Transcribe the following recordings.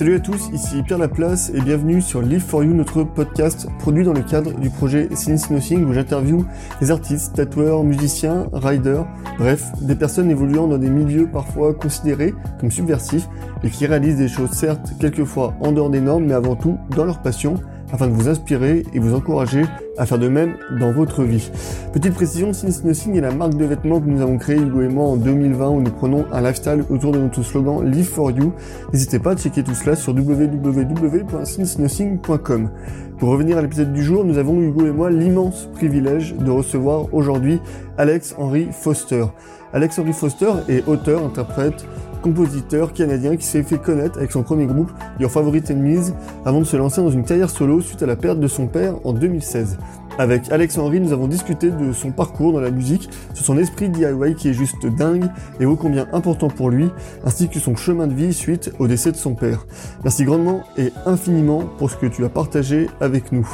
Salut à tous, ici Pierre Laplace et bienvenue sur Live for You, notre podcast produit dans le cadre du projet Since Nothing où j'interviewe des artistes, tatoueurs, musiciens, riders, bref, des personnes évoluant dans des milieux parfois considérés comme subversifs et qui réalisent des choses certes quelquefois en dehors des normes mais avant tout dans leur passion afin de vous inspirer et vous encourager à faire de même dans votre vie. Petite précision, Since Nothing est la marque de vêtements que nous avons créée Hugo et moi en 2020 où nous prenons un lifestyle autour de notre slogan Live for You. N'hésitez pas à checker tout cela sur www.sincenothing.com. Pour revenir à l'épisode du jour, nous avons Hugo et moi l'immense privilège de recevoir aujourd'hui Alex Henry Foster. Alex Henry Foster est auteur, interprète, compositeur canadien qui s'est fait connaître avec son premier groupe Your Favorite Enemies avant de se lancer dans une carrière solo suite à la perte de son père en 2016. Avec Alex Henry, nous avons discuté de son parcours dans la musique, sur son esprit DIY qui est juste dingue et ô combien important pour lui, ainsi que son chemin de vie suite au décès de son père. Merci grandement et infiniment pour ce que tu as partagé avec nous.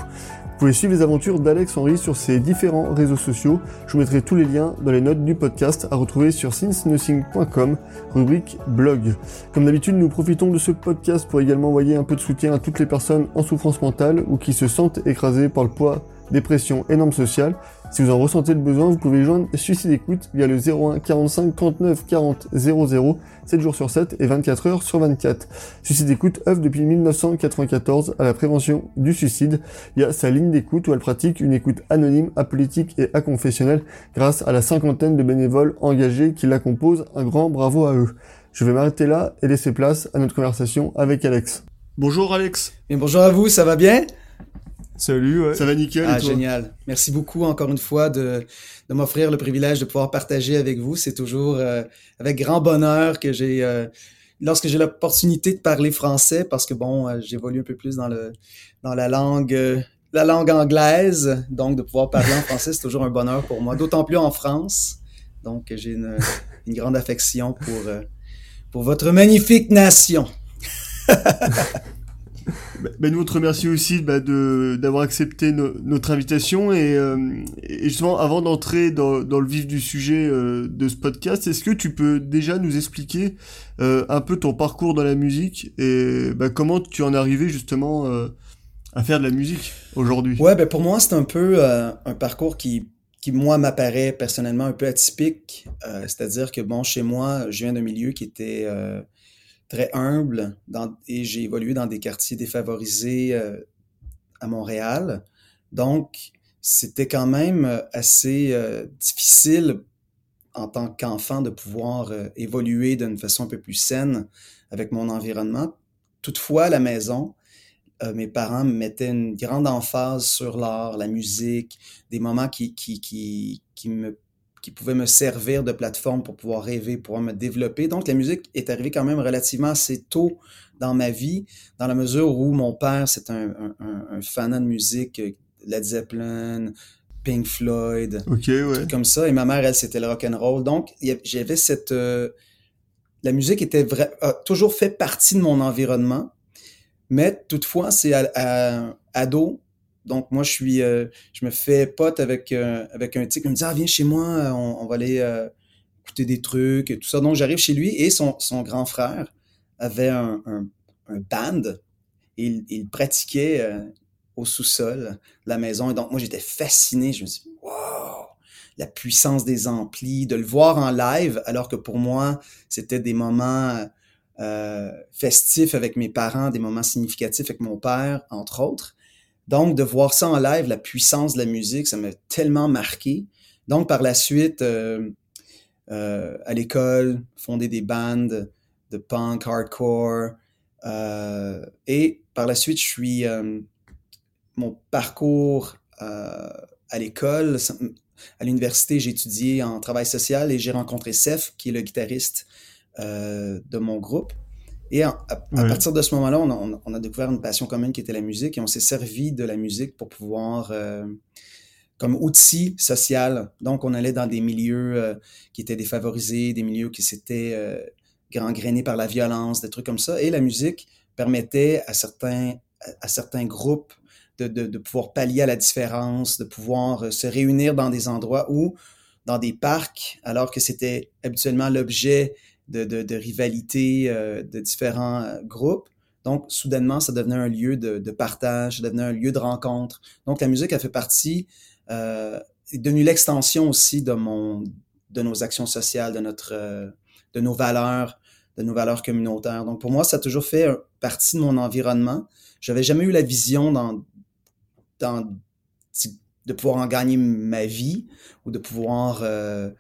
Vous pouvez suivre les aventures d'Alex Henry sur ses différents réseaux sociaux. Je vous mettrai tous les liens dans les notes du podcast à retrouver sur sincenothing.com, rubrique blog. Comme d'habitude, nous profitons de ce podcast pour également envoyer un peu de soutien à toutes les personnes en souffrance mentale ou qui se sentent écrasées par le poids dépression et normes sociales. Si vous en ressentez le besoin, vous pouvez joindre Suicide Écoute via le 01 45 39 40 00, 7 jours sur 7 et 24 heures sur 24. Suicide Écoute œuvre depuis 1994 à la prévention du suicide. Il y a sa ligne d'écoute où elle pratique une écoute anonyme, apolitique et aconfessionnelle grâce à la cinquantaine de bénévoles engagés qui la composent. Un grand bravo à eux. Je vais m'arrêter là et laisser place à notre conversation avec Alex. Bonjour Alex. Et bonjour à vous, ça va bien? Salut, ouais. Ça va nickel. Ah, génial. Merci beaucoup encore une fois de, de m'offrir le privilège de pouvoir partager avec vous. C'est toujours euh, avec grand bonheur que j'ai, euh, lorsque j'ai l'opportunité de parler français, parce que bon, euh, j'évolue un peu plus dans le, dans la langue, la langue anglaise, donc de pouvoir parler en français, c'est toujours un bonheur pour moi. D'autant plus en France. Donc, j'ai une, une grande affection pour, pour votre magnifique nation. Ben, nous, on te remercie aussi bah, d'avoir accepté notre invitation. Euh, et, justement, avant d'entrer dans, le vif du sujet euh, de ce podcast, est-ce que tu peux déjà nous expliquer euh, un peu ton parcours dans la musique et bah, comment tu en es arrivé justement à faire de la musique aujourd'hui? Ouais, ben pour moi, c'est un peu un parcours qui, qui moi, m'apparaît personnellement un peu atypique. C'est-à-dire que, bon, chez moi, je viens d'un milieu qui était très humble et j'ai évolué dans des quartiers défavorisés euh, à Montréal. Donc, c'était quand même euh, assez euh, difficile en tant qu'enfant de pouvoir évoluer d'une façon un peu plus saine avec mon environnement. Toutefois, à la maison, mes parents me mettaient une grande emphase sur l'art, la musique, des moments qui, qui, qui, qui me qui pouvait me servir de plateforme pour pouvoir rêver, pour pouvoir me développer. Donc, la musique est arrivée quand même relativement assez tôt dans ma vie, dans la mesure où mon père, c'est un, un, un, fan de musique, euh, Led Zeppelin, Pink Floyd, ouais. comme ça. Et ma mère, elle, c'était le rock and roll. Donc, j'avais cette... Euh, la musique était vrai, a toujours fait partie de mon environnement, mais toutefois, c'est à, à, ado, donc, moi, je suis, euh, je me fais pote avec, euh, avec un type qui me dit Ah, viens chez moi, on, va aller euh, écouter des trucs et tout ça. Donc, j'arrive chez lui et son, son grand frère avait un, un, band il, il pratiquait au sous-sol la maison. Et donc, moi, j'étais fasciné. Je me suis dit Wow, la puissance des amplis, de le voir en live, alors que pour moi, c'était des moments festifs avec mes parents, des moments significatifs avec mon père, entre autres. Donc, de voir ça en live, la puissance de la musique, ça m'a tellement marqué. Donc, par la suite, euh, euh, à l'école, fonder des bandes de punk, hardcore. Euh, et par la suite, je suis... mon parcours à l'école, à l'université, j'ai étudié en travail social et j'ai rencontré Seth, qui est le guitariste de mon groupe. Et à, partir de ce moment-là, on, a découvert une passion commune qui était la musique et on s'est servi de la musique pour pouvoir, euh, comme outil social. Donc, on allait dans des milieux euh, qui étaient défavorisés, des milieux qui s'étaient euh, gangrénés par la violence, des trucs comme ça. Et la musique permettait à certains, à, certains groupes de, de, de, pouvoir pallier à la différence, de pouvoir se réunir dans des endroits où, dans des parcs, alors que c'était habituellement l'objet de, de, de rivalité euh, de différents euh, groupes. Donc, soudainement, ça devenait un lieu de, de, partage, ça devenait un lieu de rencontre. Donc, la musique a fait partie, euh, est devenue l'extension aussi de mon, de nos actions sociales, de notre, euh, de nos valeurs, de nos valeurs communautaires. Donc, pour moi, ça a toujours fait partie de mon environnement. J'avais jamais eu la vision dans, dans, de pouvoir en gagner ma vie ou de pouvoir euh,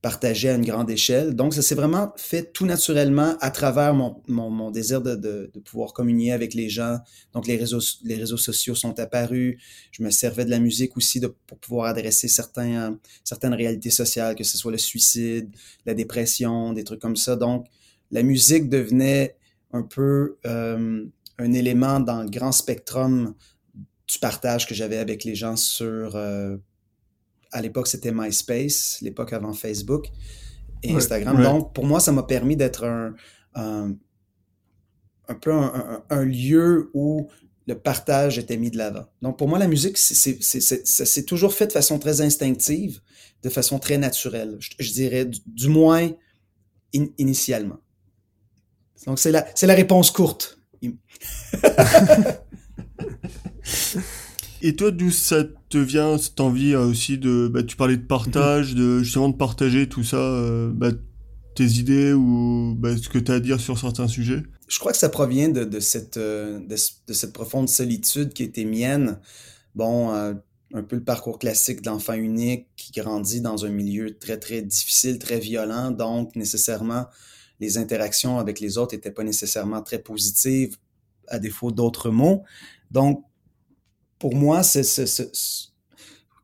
partager à une grande échelle. Donc, ça s'est vraiment fait tout naturellement à travers mon, mon, mon désir de, de, de, pouvoir communier avec les gens. Donc, les réseaux, les réseaux sociaux sont apparus. Je me servais de la musique aussi de, pour pouvoir adresser certains, certaines réalités sociales, que ce soit le suicide, la dépression, des trucs comme ça. Donc, la musique devenait un peu euh, un élément dans le grand spectrum du partage que j'avais avec les gens sur, euh, à l'époque, c'était MySpace, l'époque avant Facebook et Instagram. Donc, pour moi, ça m'a permis d'être un, un, un, peu un, un, lieu où le partage était mis de l'avant. Donc, pour moi, la musique, c'est, ça s'est toujours fait de façon très instinctive, de façon très naturelle, je, je dirais, du, du moins in, initialement. Donc, c'est la, c'est la réponse courte. Et toi, d'où ça te vient cette envie euh, aussi de, bah, tu parlais de partage, de justement de partager tout ça, euh, bah, tes idées ou bah, ce que tu as à dire sur certains sujets? Je crois que ça provient de, de cette, euh, de, de, cette profonde solitude qui était mienne. Bon, un peu le parcours classique d'enfant unique qui grandit dans un milieu très, très difficile, très violent. Donc, nécessairement, les interactions avec les autres n'étaient pas nécessairement très positives, à défaut d'autres mots. Donc, pour moi, c'est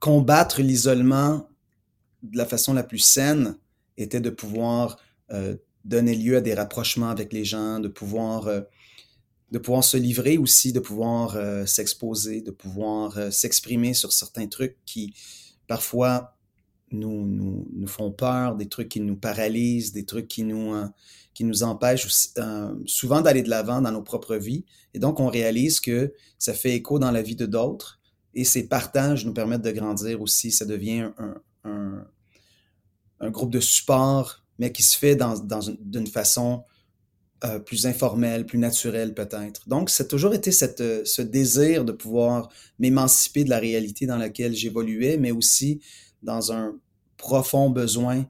combattre l'isolement de la façon la plus saine était de pouvoir euh, donner lieu à des rapprochements avec les gens, de pouvoir, euh, de pouvoir se livrer aussi, de pouvoir euh, s'exposer, de pouvoir s'exprimer sur certains trucs qui parfois nous, nous, nous font peur, des trucs qui nous paralysent, des trucs qui nous, euh, qui nous empêchent euh, souvent d'aller de l'avant dans nos propres vies. Et donc, on réalise que ça fait écho dans la vie de d'autres et ces partages nous permettent de grandir aussi. Ça devient un, un, groupe de support, mais qui se fait dans, dans d'une façon euh, plus informelle, plus naturelle peut-être. Donc, c'est toujours été cette, ce désir de pouvoir m'émanciper de la réalité dans laquelle j'évoluais, mais aussi dans un profond besoin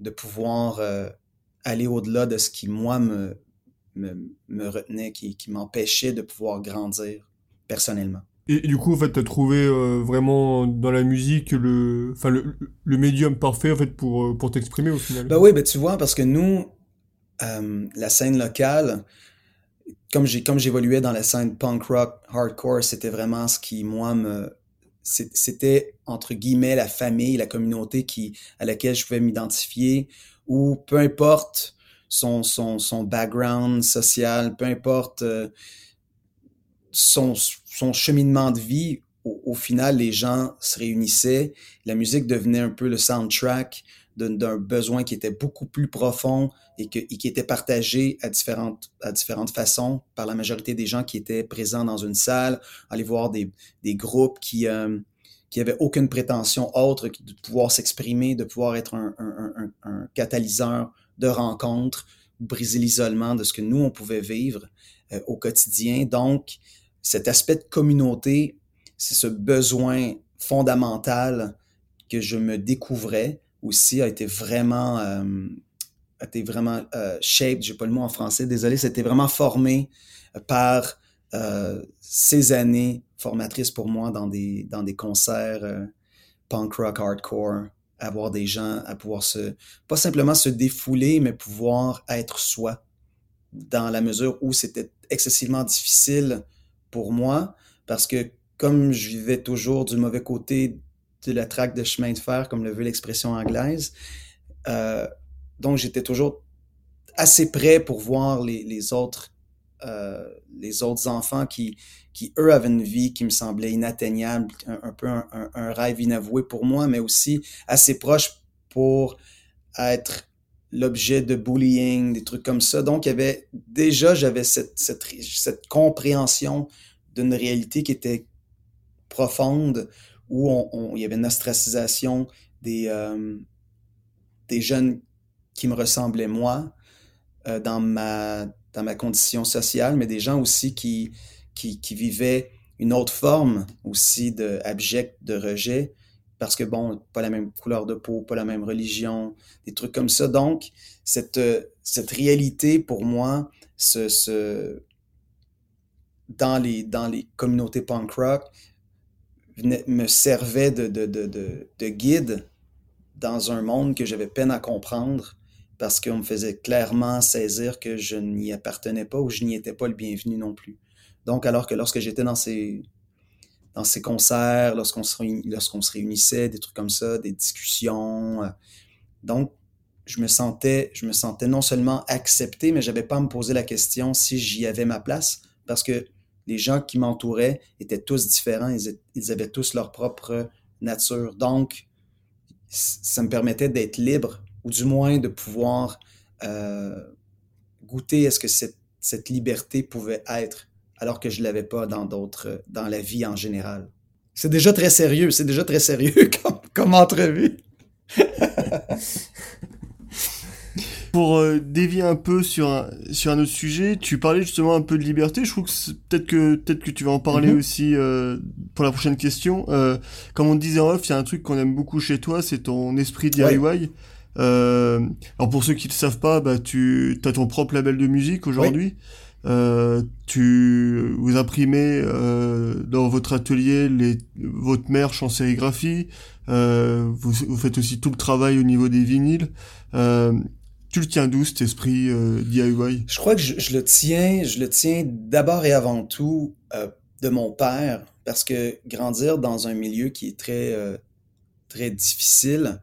de pouvoir euh, aller au-delà de ce qui, moi, me, me, me retenait, qui, qui m'empêchait de pouvoir grandir personnellement. Et, du coup, en fait, tu as trouvé euh, vraiment dans la musique le, le, le médium parfait en fait, pour, euh, pour t'exprimer au final. Ben oui, ben tu vois, parce que nous, euh, la scène locale, comme j'évoluais dans la scène punk rock, hardcore, c'était vraiment ce qui, moi, me c'était entre guillemets la famille, la communauté qui à laquelle je pouvais m'identifier ou peu importe son, son, son background social, peu importe euh, son, son cheminement de vie, au, au, final, les gens se réunissaient, la musique devenait un peu le soundtrack d'un besoin qui était beaucoup plus profond et, qui était partagé à différentes, façons par la majorité des gens qui étaient présents dans une salle, aller voir des, groupes qui, euh, qui avaient aucune prétention autre que de pouvoir s'exprimer, de pouvoir être un catalyseur de rencontres, briser l'isolement de ce que nous, on pouvait vivre euh, au quotidien. Donc, cet aspect de communauté, c'est ce besoin fondamental que je me découvrais aussi a été vraiment euh, a été vraiment euh, shaped, j'ai pas le mot en français, désolé, c'était vraiment formé par euh, ces années formatrices pour moi dans des dans des concerts euh, punk rock hardcore, avoir des gens à pouvoir se pas simplement se défouler mais pouvoir être soi dans la mesure où c'était excessivement difficile pour moi parce que comme je vivais toujours du mauvais côté de la traque de chemin de fer, comme le veut l'expression anglaise. Euh, donc, j'étais toujours assez prêt pour voir les, autres, euh, les autres enfants qui, qui, eux, avaient une vie qui me semblait inatteignable, un, peu un, rêve inavoué pour moi, mais aussi assez proche pour être l'objet de bullying, des trucs comme ça. Donc, avait déjà, j'avais cette, cette compréhension d'une réalité qui était profonde, où on, il y avait une ostracisation des, euh, des jeunes qui me ressemblaient moi euh, dans ma dans ma condition sociale, mais des gens aussi qui, qui, qui vivaient une autre forme aussi de abject, de rejet, parce que bon, pas la même couleur de peau, pas la même religion, des trucs comme ça. Donc, cette, cette réalité pour moi, dans, les, dans les communautés punk rock, me servait de, de, de, de, guide dans un monde que j'avais peine à comprendre parce qu'on me faisait clairement saisir que je n'y appartenais pas ou je n'y étais pas le bienvenu non plus. Donc, alors que lorsque j'étais dans ces, dans ces concerts, lorsqu'on se, se réunissait, des trucs comme ça, des discussions, euh, donc, je me sentais, je me sentais non seulement accepté, mais j'avais pas à me poser la question si j'y avais ma place parce que les gens qui m'entouraient étaient tous différents, ils, avaient tous leur propre nature. Donc, ça me permettait d'être libre, ou du moins de pouvoir euh, goûter à ce que cette, liberté pouvait être, alors que je ne l'avais pas dans d'autres, dans la vie en général. C'est déjà très sérieux, c'est déjà très sérieux comme, comme entrevue. Pour euh, dévier un peu sur un, sur un autre sujet, tu parlais justement un peu de liberté. Je trouve que peut-être que peut-être que tu vas en parler mhm. aussi euh, pour la prochaine question. Euh, comme on disait en off, il y a un truc qu'on aime beaucoup chez toi, c'est ton esprit DIY. Euh, alors pour ceux qui ne le savent pas, bah tu as ton propre label de musique aujourd'hui. Euh, tu vous imprimez euh, dans votre atelier les, votre merch en sérigraphie. Euh, vous, vous, faites aussi tout le travail au niveau des vinyles. Euh, tu le tiens d'où cet esprit euh, DIY Je crois que je, le tiens, je le tiens d'abord et avant tout euh, de mon père, parce que grandir dans un milieu qui est très euh, très difficile,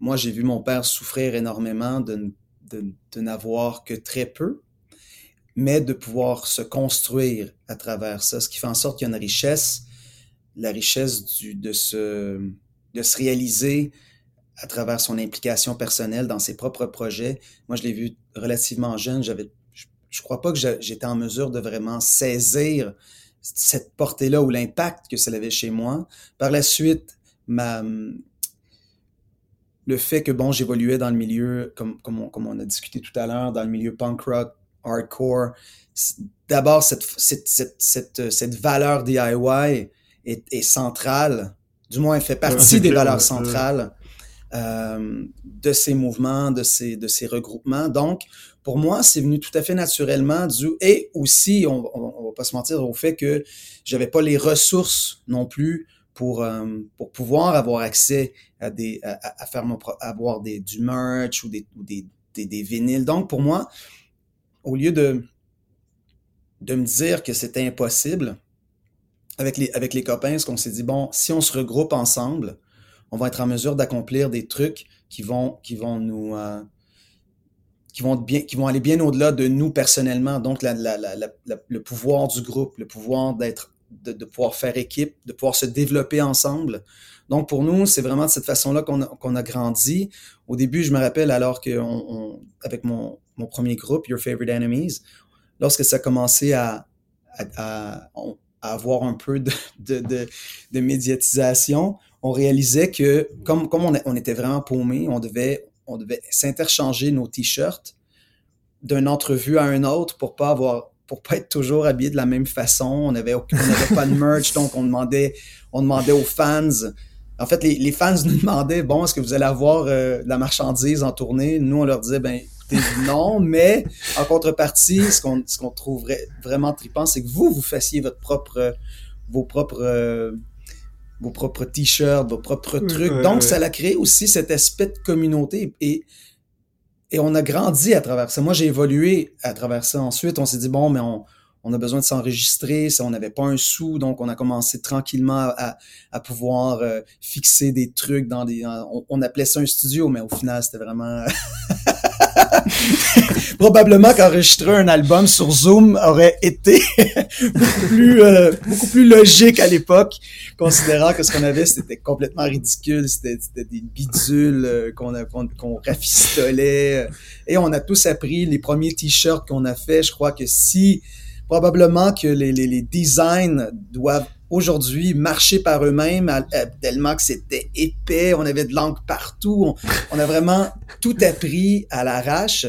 moi j'ai vu mon père souffrir énormément de, de, n'avoir que très peu, mais de pouvoir se construire à travers ça, ce qui fait en sorte qu'il y a une richesse, la richesse du, de se de se réaliser à travers son implication personnelle dans ses propres projets. Moi, je l'ai vu relativement jeune. J'avais, je, ne crois pas que j'étais en mesure de vraiment saisir cette portée-là ou l'impact que ça avait chez moi. Par la suite, ma, le fait que bon, j'évoluais dans le milieu, comme, comme, on, comme on a discuté tout à l'heure, dans le milieu punk rock, hardcore. D'abord, cette, cette, cette, cette, valeur DIY est, est centrale, du moins, elle fait partie des valeurs centrales euh, de ces mouvements, de ces, de ces regroupements. Donc, pour moi, c'est venu tout à fait naturellement du et aussi, on, on, va pas se mentir au fait que j'avais pas les ressources non plus pour euh, pour pouvoir avoir accès à des à, à faire mon avoir des du merch ou des ou des, des, des vinyles. Donc pour moi, au lieu de de me dire que c'était impossible avec les avec les copains, ce qu'on s'est dit bon, si on se regroupe ensemble, on va être en mesure d'accomplir des trucs qui vont, qui vont nous, euh, qui vont bien, qui vont aller bien au-delà de nous personnellement. Donc, la, le pouvoir du groupe, le pouvoir d'être, de, pouvoir faire équipe, de pouvoir se développer ensemble. Donc, pour nous, c'est vraiment de cette façon-là qu'on a, a grandi. Au début, je me rappelle alors que, avec mon, mon premier groupe, Your Favorite Enemies, lorsque ça a commencé à, avoir un peu de, médiatisation, on réalisait que comme, on, était vraiment paumés, on devait, on devait s'interchanger nos t-shirts d'une entrevue à une autre pour pas avoir pour pas être toujours habillé de la même façon. On avait, on avait pas de merch, donc on demandait, aux fans. En fait, les, les fans nous demandaient, bon, est-ce que vous allez avoir euh, de la marchandise en tournée? Nous, on leur disait, ben, non, mais en contrepartie, ce qu'on, ce qu'on trouverait vraiment trippant, c'est que vous, vous fassiez votre propre, vos propres, euh, vos propres t-shirts, vos propres trucs. Donc, ça a créé aussi cet aspect de communauté et, et on a grandi à travers ça. Moi, j'ai évolué à travers ça. Ensuite, on s'est dit, bon, mais on, on a besoin de s'enregistrer, ça, on n'avait pas un sou, donc on a commencé tranquillement à, à pouvoir euh, fixer des trucs dans des... On, on, appelait ça un studio, mais au final, c'était vraiment... Probablement qu'enregistrer un album sur Zoom aurait été beaucoup plus euh, beaucoup plus logique à l'époque, considérant que ce qu'on avait c'était complètement ridicule, c'était des bidules euh, qu'on qu'on rafistolait. Et on a tous appris les premiers t-shirts qu'on a fait. Je crois que si probablement que les, les, les designs doivent aujourd'hui marcher par eux-mêmes tellement que c'était épais, on avait de l'encre partout, on, a vraiment tout appris à l'arrache.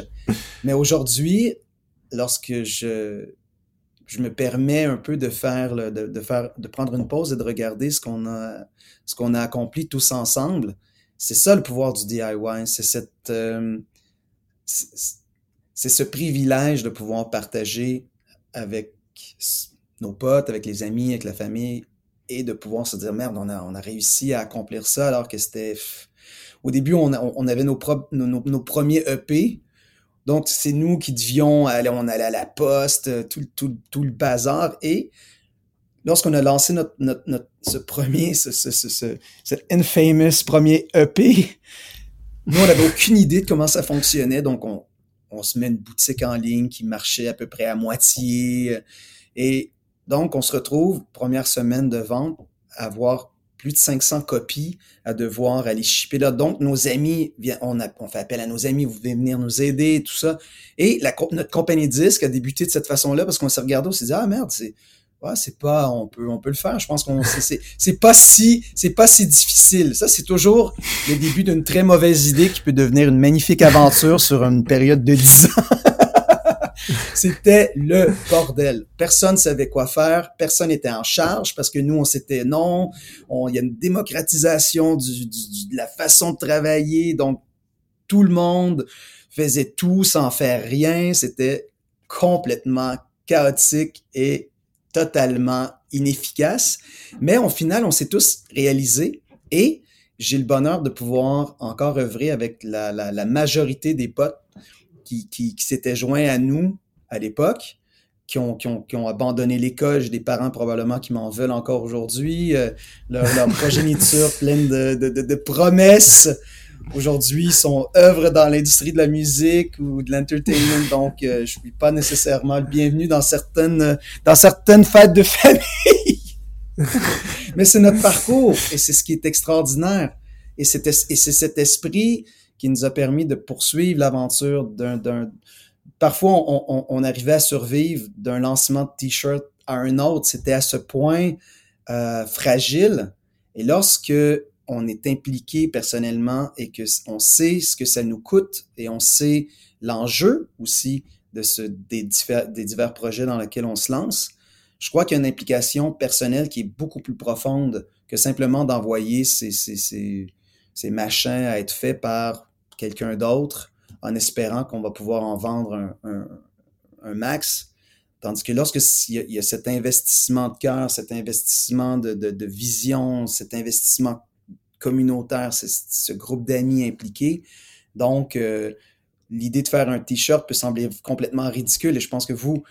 Mais aujourd'hui, lorsque je, je me permets un peu de faire, de, de, faire, de prendre une pause et de regarder ce qu'on a, ce qu'on a accompli tous ensemble. C'est ça le pouvoir du DIY. C'est cette, euh, c'est ce privilège de pouvoir partager avec nos potes, avec les amis, avec la famille, et de pouvoir se dire merde, on a, on a réussi à accomplir ça alors que c'était. Au début, on, on avait nos, nos, nos, premiers EP. Donc, c'est nous qui devions aller, on allait à la poste, tout, tout, tout le bazar. Et lorsqu'on a lancé notre, notre, notre, ce premier, ce, ce, ce, infamous premier EP, nous, on n'avait aucune idée de comment ça fonctionnait. Donc, on, on se met une boutique en ligne qui marchait à peu près à moitié. Et donc, on se retrouve, première semaine de vente, à avoir plus de 500 copies à devoir aller shipper là. Donc, nos amis, on, fait appel à nos amis, vous venez venir nous aider, tout ça. Et notre compagnie disque a débuté de cette façon-là parce qu'on s'est regardé, on s'est dit, ah merde, c'est, pas, on peut, on peut le faire. Je pense qu'on, c'est pas si, c'est pas si difficile. Ça, c'est toujours le début d'une très mauvaise idée qui peut devenir une magnifique aventure sur une période de 10 ans. C'était le bordel. Personne savait quoi faire. Personne n'était en charge parce que nous, on s'était non. Il y a une démocratisation de la façon de travailler. Donc, tout le monde faisait tout sans faire rien. C'était complètement chaotique et totalement inefficace. Mais au final, on s'est tous réalisés et j'ai le bonheur de pouvoir encore œuvrer avec la, majorité des potes qui s'étaient joints à nous à l'époque, qui ont, qui, ont, qui ont, abandonné l'école. J'ai des parents probablement qui m'en veulent encore aujourd'hui. Euh, leur, leur, progéniture pleine de, de, de, de promesses aujourd'hui sont œuvres dans l'industrie de la musique ou de l'entertainment, donc euh, je suis pas nécessairement le bienvenu dans certaines dans certaines fêtes de famille. Mais c'est notre parcours et c'est ce qui est extraordinaire. Et c'est et c'est cet esprit qui nous a permis de poursuivre l'aventure d'un d'un parfois on, on, on, arrivait à survivre d'un lancement de t-shirt à un autre. C'était à ce point euh, fragile. Et lorsque on est impliqué personnellement et que on sait ce que ça nous coûte et on sait l'enjeu aussi de ce, des, divers, des divers projets dans lesquels on se lance, je crois qu'il y a une implication personnelle qui est beaucoup plus profonde que simplement d'envoyer ces, ces, ces, machins à être faits par quelqu'un d'autre en espérant qu'on va pouvoir en vendre un, un, max. Tandis que lorsque il y, a, cet investissement de cœur, cet investissement de, de, vision, cet investissement communautaire, ce groupe d'amis impliqués. Donc, euh, l'idée de faire un t-shirt peut sembler complètement ridicule et je pense que vous,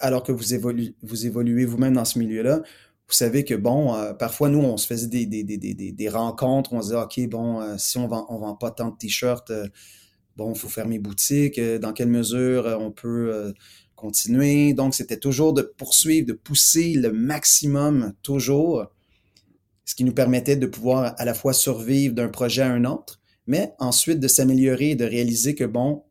alors que vous, évoluez, vous évoluez vous-même dans ce milieu-là, vous savez que, bon, euh, parfois, nous, on se faisait des, des, des, des, des rencontres, on se disait, OK, bon, euh, si on vend, on vend pas tant de t-shirts, euh, bon, il faut fermer boutique, dans quelle mesure on peut continuer? Donc, c'était toujours de poursuivre, de pousser le maximum, toujours, ce qui nous permettait de pouvoir à la fois survivre d'un projet à un autre, mais ensuite de s'améliorer et de réaliser que, bon,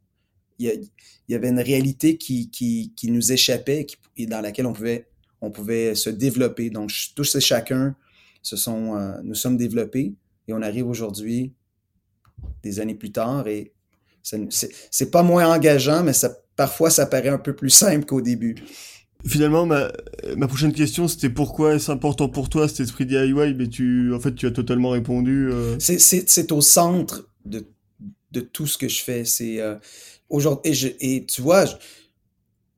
il y, avait une réalité qui, qui, qui nous échappait qui, et dans laquelle on pouvait, on pouvait se développer. Donc, tous et chacun se sont, euh, nous sommes développés et on arrive aujourd'hui, des années plus tard, et c'est pas moins engageant, mais ça, parfois ça paraît un peu plus simple qu'au début. Finalement, ma, ma prochaine question, c'était pourquoi est-ce important pour toi cet esprit DIY Mais tu, en fait, tu as totalement répondu. Euh... C'est au centre de, de tout ce que je fais. C'est euh, aujourd'hui et, et tu vois, je,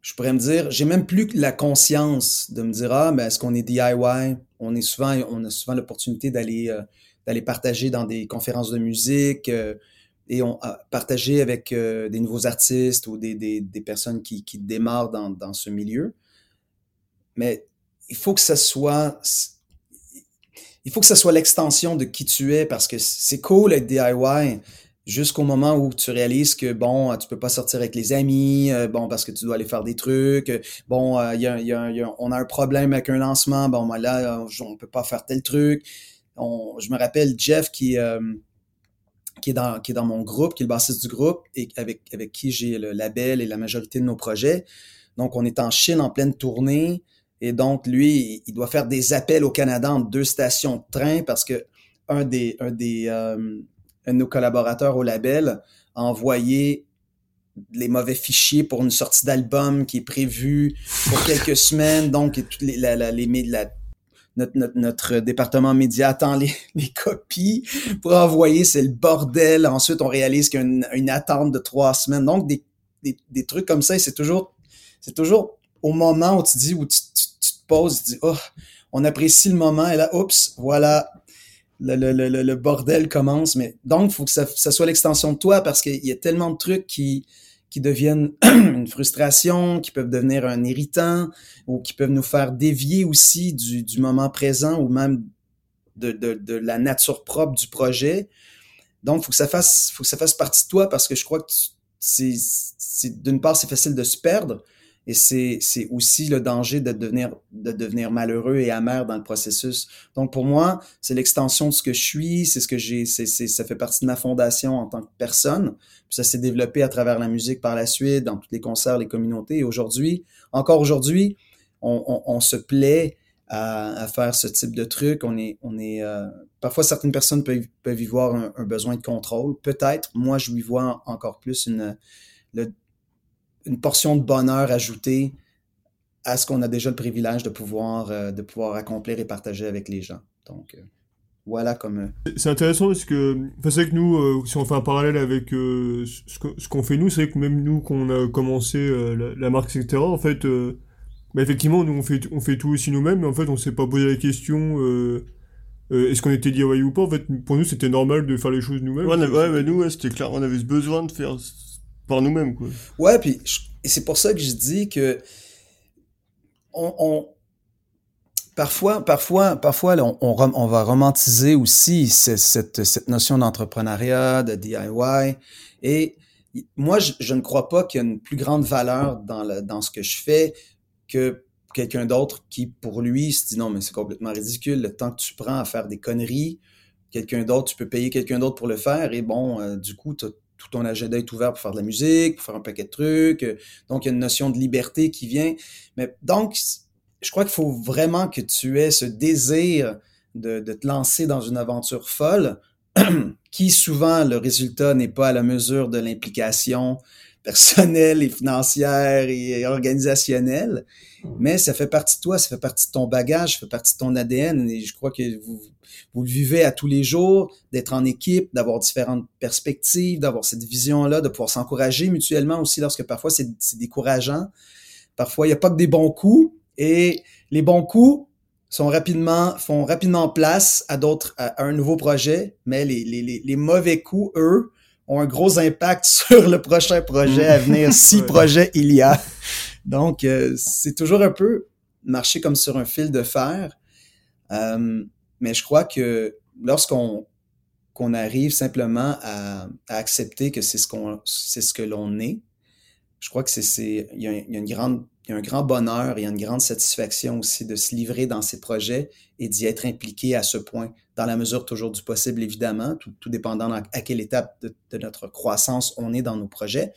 je, pourrais me dire, j'ai même plus la conscience de me dire ah, mais est-ce qu'on est DIY On est souvent, on a souvent l'opportunité d'aller euh, d'aller partager dans des conférences de musique. Euh, et on a partagé avec euh, des nouveaux artistes ou des, des, des personnes qui, qui démarrent dans, dans ce milieu mais il faut que ça soit il faut que ça soit l'extension de qui tu es parce que c'est cool être DIY jusqu'au moment où tu réalises que bon tu peux pas sortir avec les amis euh, bon parce que tu dois aller faire des trucs bon euh, y a, on a un problème avec un lancement bon là on peut pas faire tel truc. Je me rappelle Jeff qui euh, qui est dans qui est dans mon groupe qui est le bassiste du groupe et avec avec qui j'ai le label et la majorité de nos projets. Donc on est en Chine en pleine tournée et donc, lui, il doit faire des appels au Canada entre deux stations de train parce que un des, un des, euh, un de nos collaborateurs au label a envoyé les mauvais fichiers pour une sortie d'album qui est prévue pour quelques semaines. Donc, les, la, notre, département média attend les, copies pour envoyer. C'est le bordel. Ensuite, on réalise qu'il y a une, attente de trois semaines. Donc, des, trucs comme ça, c'est toujours, c'est toujours au moment où tu dis, où tu, tu, tu te poses, tu dis, oh, on apprécie le moment. Et là, oups, voilà, le, le, le, le, bordel commence. Mais donc, faut que ça, ça soit l'extension de toi parce qu'il y a tellement de trucs qui, qui deviennent une frustration, qui peuvent devenir un irritant ou qui peuvent nous faire dévier aussi du, du moment présent ou même de, de, de, la nature propre du projet. Donc, faut que ça fasse, faut que ça fasse partie de toi parce que je crois que c'est, d'une part, c'est facile de se perdre, et c'est, c'est aussi le danger de devenir, de devenir malheureux et amer dans le processus. Donc, pour moi, c'est l'extension de ce que je suis, c'est ce que j'ai, c'est, c'est, ça fait partie de ma fondation en tant que personne. Puis ça s'est développé à travers la musique par la suite, dans tous les concerts, les communautés. Et aujourd'hui, encore aujourd'hui, on, on, on, se plaît à, à, faire ce type de truc. On est, on est, euh, parfois certaines personnes peuvent, peuvent y voir un, un besoin de contrôle. Peut-être, moi, je lui vois encore plus une, le, une portion de bonheur ajoutée à ce qu'on a déjà le privilège de pouvoir, euh, de pouvoir accomplir et partager avec les gens. Donc, euh, voilà comme... Euh, c'est intéressant parce que, c'est vrai que nous, si on fait un parallèle avec ce qu'on fait nous, c'est vrai que même nous, qu'on a commencé la, la, marque, etc., en fait, bah, effectivement, nous, on fait, on fait tout aussi nous-mêmes, mais en fait, on s'est pas posé la question... est-ce qu'on était DIY ou pas? En fait, pour nous, c'était normal de faire les choses nous-mêmes. Ouais, ouais, mais nous, ouais, c'était clair, on avait ce besoin de faire par nous-mêmes, quoi. Ouais, puis et c'est pour ça que je dis que on, parfois, on, va romantiser aussi cette, notion d'entrepreneuriat, de DIY. Et moi, je, ne crois pas qu'il y a une plus grande valeur dans, ce que je fais que quelqu'un d'autre qui, pour lui, se dit non, mais c'est complètement ridicule. Le temps que tu prends à faire des conneries, quelqu'un d'autre, tu peux payer quelqu'un d'autre pour le faire. Et bon, euh, du coup, tu tout ton agenda est ouvert pour faire de la musique, pour faire un paquet de trucs. Donc, il y a une notion de liberté qui vient. Mais donc, je crois qu'il faut vraiment que tu aies ce désir de, de te lancer dans une aventure folle, qui souvent, le résultat n'est pas à la mesure de l'implication personnelle et financière et organisationnelle, mais ça fait partie de toi, ça fait partie de ton bagage, ça fait partie de ton ADN et je crois que vous, vous le vivez à tous les jours, d'être en équipe, d'avoir différentes perspectives, d'avoir cette vision-là, de pouvoir s'encourager mutuellement aussi lorsque parfois c'est décourageant. Parfois, il n'y a pas que des bons coups et les bons coups sont rapidement, font rapidement place à d'autres, à, un nouveau projet, mais les, les, les, mauvais coups, eux, ont un gros impact sur le prochain projet à venir, si projet il y a. Donc, euh, c'est toujours un peu marcher comme sur un fil de fer. Euh, mais je crois que lorsqu'on qu'on arrive simplement à, accepter que c'est ce qu'on c'est ce que l'on est, je crois que c'est il y, a, une grande il y a un grand bonheur, il y a une grande satisfaction aussi de se livrer dans ces projets et d'y être impliqué à ce point, dans la mesure toujours du possible, évidemment, tout, tout dépendant à quelle étape de, notre croissance on est dans nos projets.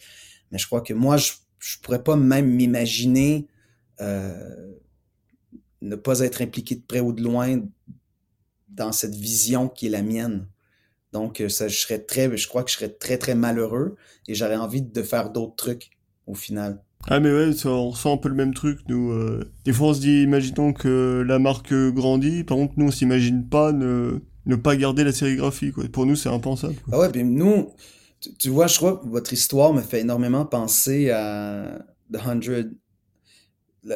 Mais je crois que moi, je ne pourrais pas même m'imaginer euh, ne pas être impliqué de près ou de loin dans cette vision qui est la mienne. Donc, euh, ça, je serais très, je crois que je serais très, très malheureux et j'aurais envie de faire d'autres trucs au final. Ah mais ouais, ça, on ressent un peu le même truc, nous. Euh, des fois, on se dit, imaginons que la marque grandit, par contre, nous, on s'imagine pas ne, ne pas garder la sérigraphie, quoi. Pour nous, c'est impensable. Quoi. Ah ouais, puis nous, tu, tu, vois, je crois que votre histoire me fait énormément penser à The Hundred,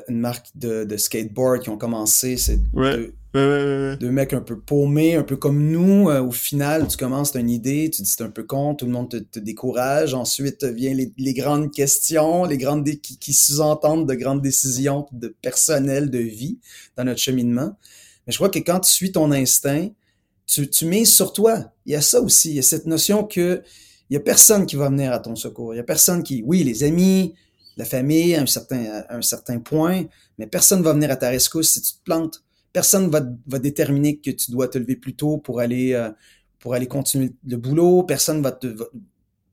une marque de, de skateboard qui ont commencé, c'est ouais. deux, ouais, ouais, deux, mecs un peu paumés, un peu comme nous. Euh, au final, tu commences, tu as une idée, tu dis c'est un peu con, tout le monde te, te décourage. Ensuite viennent les, les, grandes questions, les grandes qui, qui sous-entendent de grandes décisions de personnel, de vie dans notre cheminement. Mais je crois que quand tu suis ton instinct, tu, tu mises sur toi. Il y a ça aussi, il y a cette notion que il y a personne qui va venir à ton secours. Il y a personne qui, oui, les amis, la famille à un certain, un certain point, mais personne va venir à ta rescousse si tu te plantes. Personne va, va déterminer que tu dois te lever plus tôt pour aller, euh, pour aller continuer le boulot. Personne va te, va,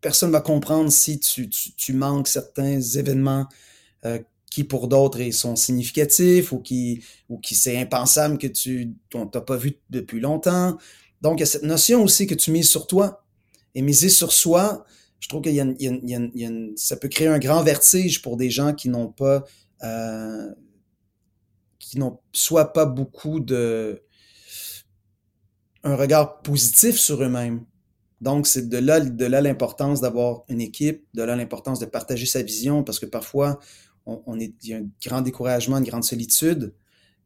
personne va comprendre si tu, tu, manques certains événements euh, qui pour d'autres sont significatifs ou qui, ou qui c'est impensable que tu t'as pas vu depuis longtemps. Donc, il y a cette notion aussi que tu mises sur toi. Et miser sur soi, je trouve une, ça peut créer un grand vertige pour des gens qui n'ont pas, euh, qui n'ont soit pas beaucoup de, un regard positif sur eux-mêmes. Donc, c'est de là, de là l'importance d'avoir une équipe, de là l'importance de partager sa vision, parce que parfois, il y a un grand découragement, une grande solitude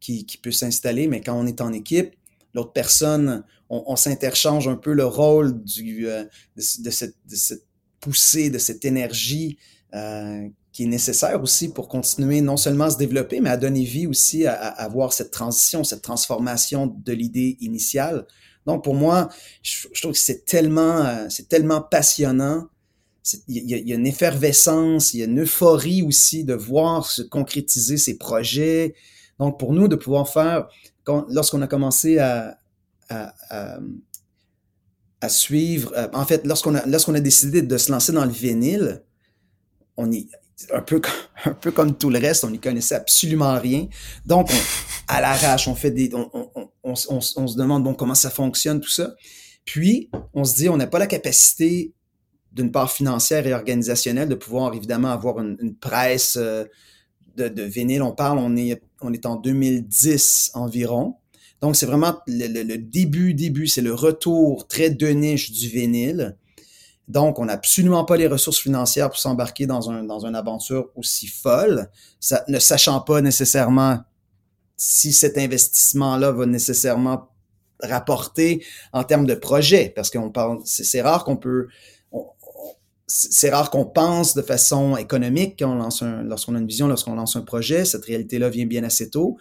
qui peut s'installer, mais quand on est en équipe, l'autre personne, on, on s'interchange un peu le rôle du, euh, de, cette, de, cette, poussée, de cette énergie euh, qui est nécessaire aussi pour continuer non seulement à se développer, mais à donner vie aussi à, à avoir cette transition, cette transformation de l'idée initiale. Donc pour moi, je, trouve que c'est tellement, euh, c'est tellement passionnant. Il y, y, a, une effervescence, il y a une euphorie aussi de voir se concrétiser ces projets. Donc pour nous, de pouvoir faire, lorsqu'on a commencé à, suivre, euh, en fait, lorsqu'on a, lorsqu'on a décidé de se lancer dans le vinyle, on y, un peu, un peu comme tout le reste, on n'y connaissait absolument rien. Donc, on, à l'arrache, on fait des, on, se demande comment ça fonctionne tout ça. Puis, on se dit, on n'a pas la capacité d'une part financière et organisationnelle de pouvoir évidemment avoir une, une presse euh, de, vinyle. On parle, on est, en 2010 environ. Donc, c'est vraiment le, début, début, c'est le retour très de niche du vinyle. Donc, on n'a absolument pas les ressources financières pour s'embarquer dans, un, dans une aventure aussi folle, ne sachant pas nécessairement si cet investissement-là va nécessairement rapporter en termes de projet, parce qu'on parle, c'est rare qu'on peut, c'est rare qu'on pense de façon économique quand on lance un, lorsqu'on a une vision, lorsqu'on lance un projet. Cette réalité-là vient bien assez tôt.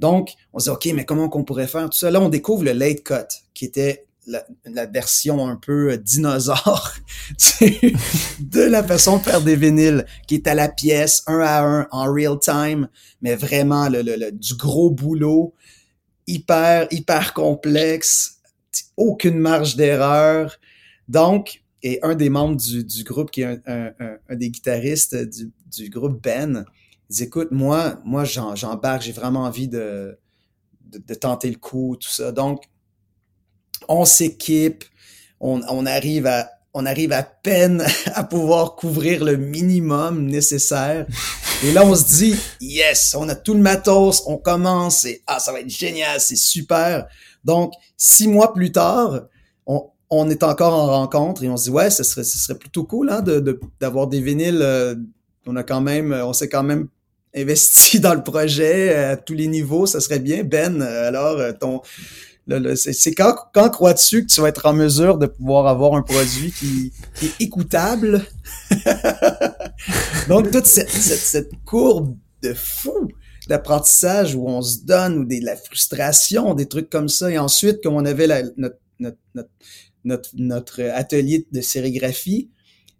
Donc, on se dit, OK, mais comment qu'on pourrait faire? Tout ça? Là, on découvre le late cut, qui était la, la, version un peu euh, dinosaure de la façon de faire des vinyles, qui est à la pièce, un à un, en real time, mais vraiment le, le, le du gros boulot, hyper, hyper complexe, aucune marge d'erreur. Donc, et un des membres du, groupe, qui est un, des guitaristes du, groupe Ben, dit, écoute, moi, moi j'embarque, j'ai vraiment envie de, de, de, tenter le coup, tout ça. Donc, on s'équipe, on, on, arrive à on arrive à peine à pouvoir couvrir le minimum nécessaire. Et là, on se dit, yes, on a tout le matos, on commence, et ah, ça va être génial, c'est super. Donc, six mois plus tard, on, est encore en rencontre et on se dit, ouais, ce serait, ce serait plutôt cool hein, de, d'avoir des vinyles. Euh, on a quand même, on s'est quand même investi dans le projet euh, à tous les niveaux, ça serait bien. Ben, euh, alors, ton, c'est quand, quand crois-tu que tu vas être en mesure de pouvoir avoir un produit qui, qui est écoutable? Donc, toute cette, cette, cette, courbe de fou d'apprentissage où on se donne, ou de la frustration, des trucs comme ça. Et ensuite, comme on avait la, notre, notre, notre, notre, atelier de sérigraphie,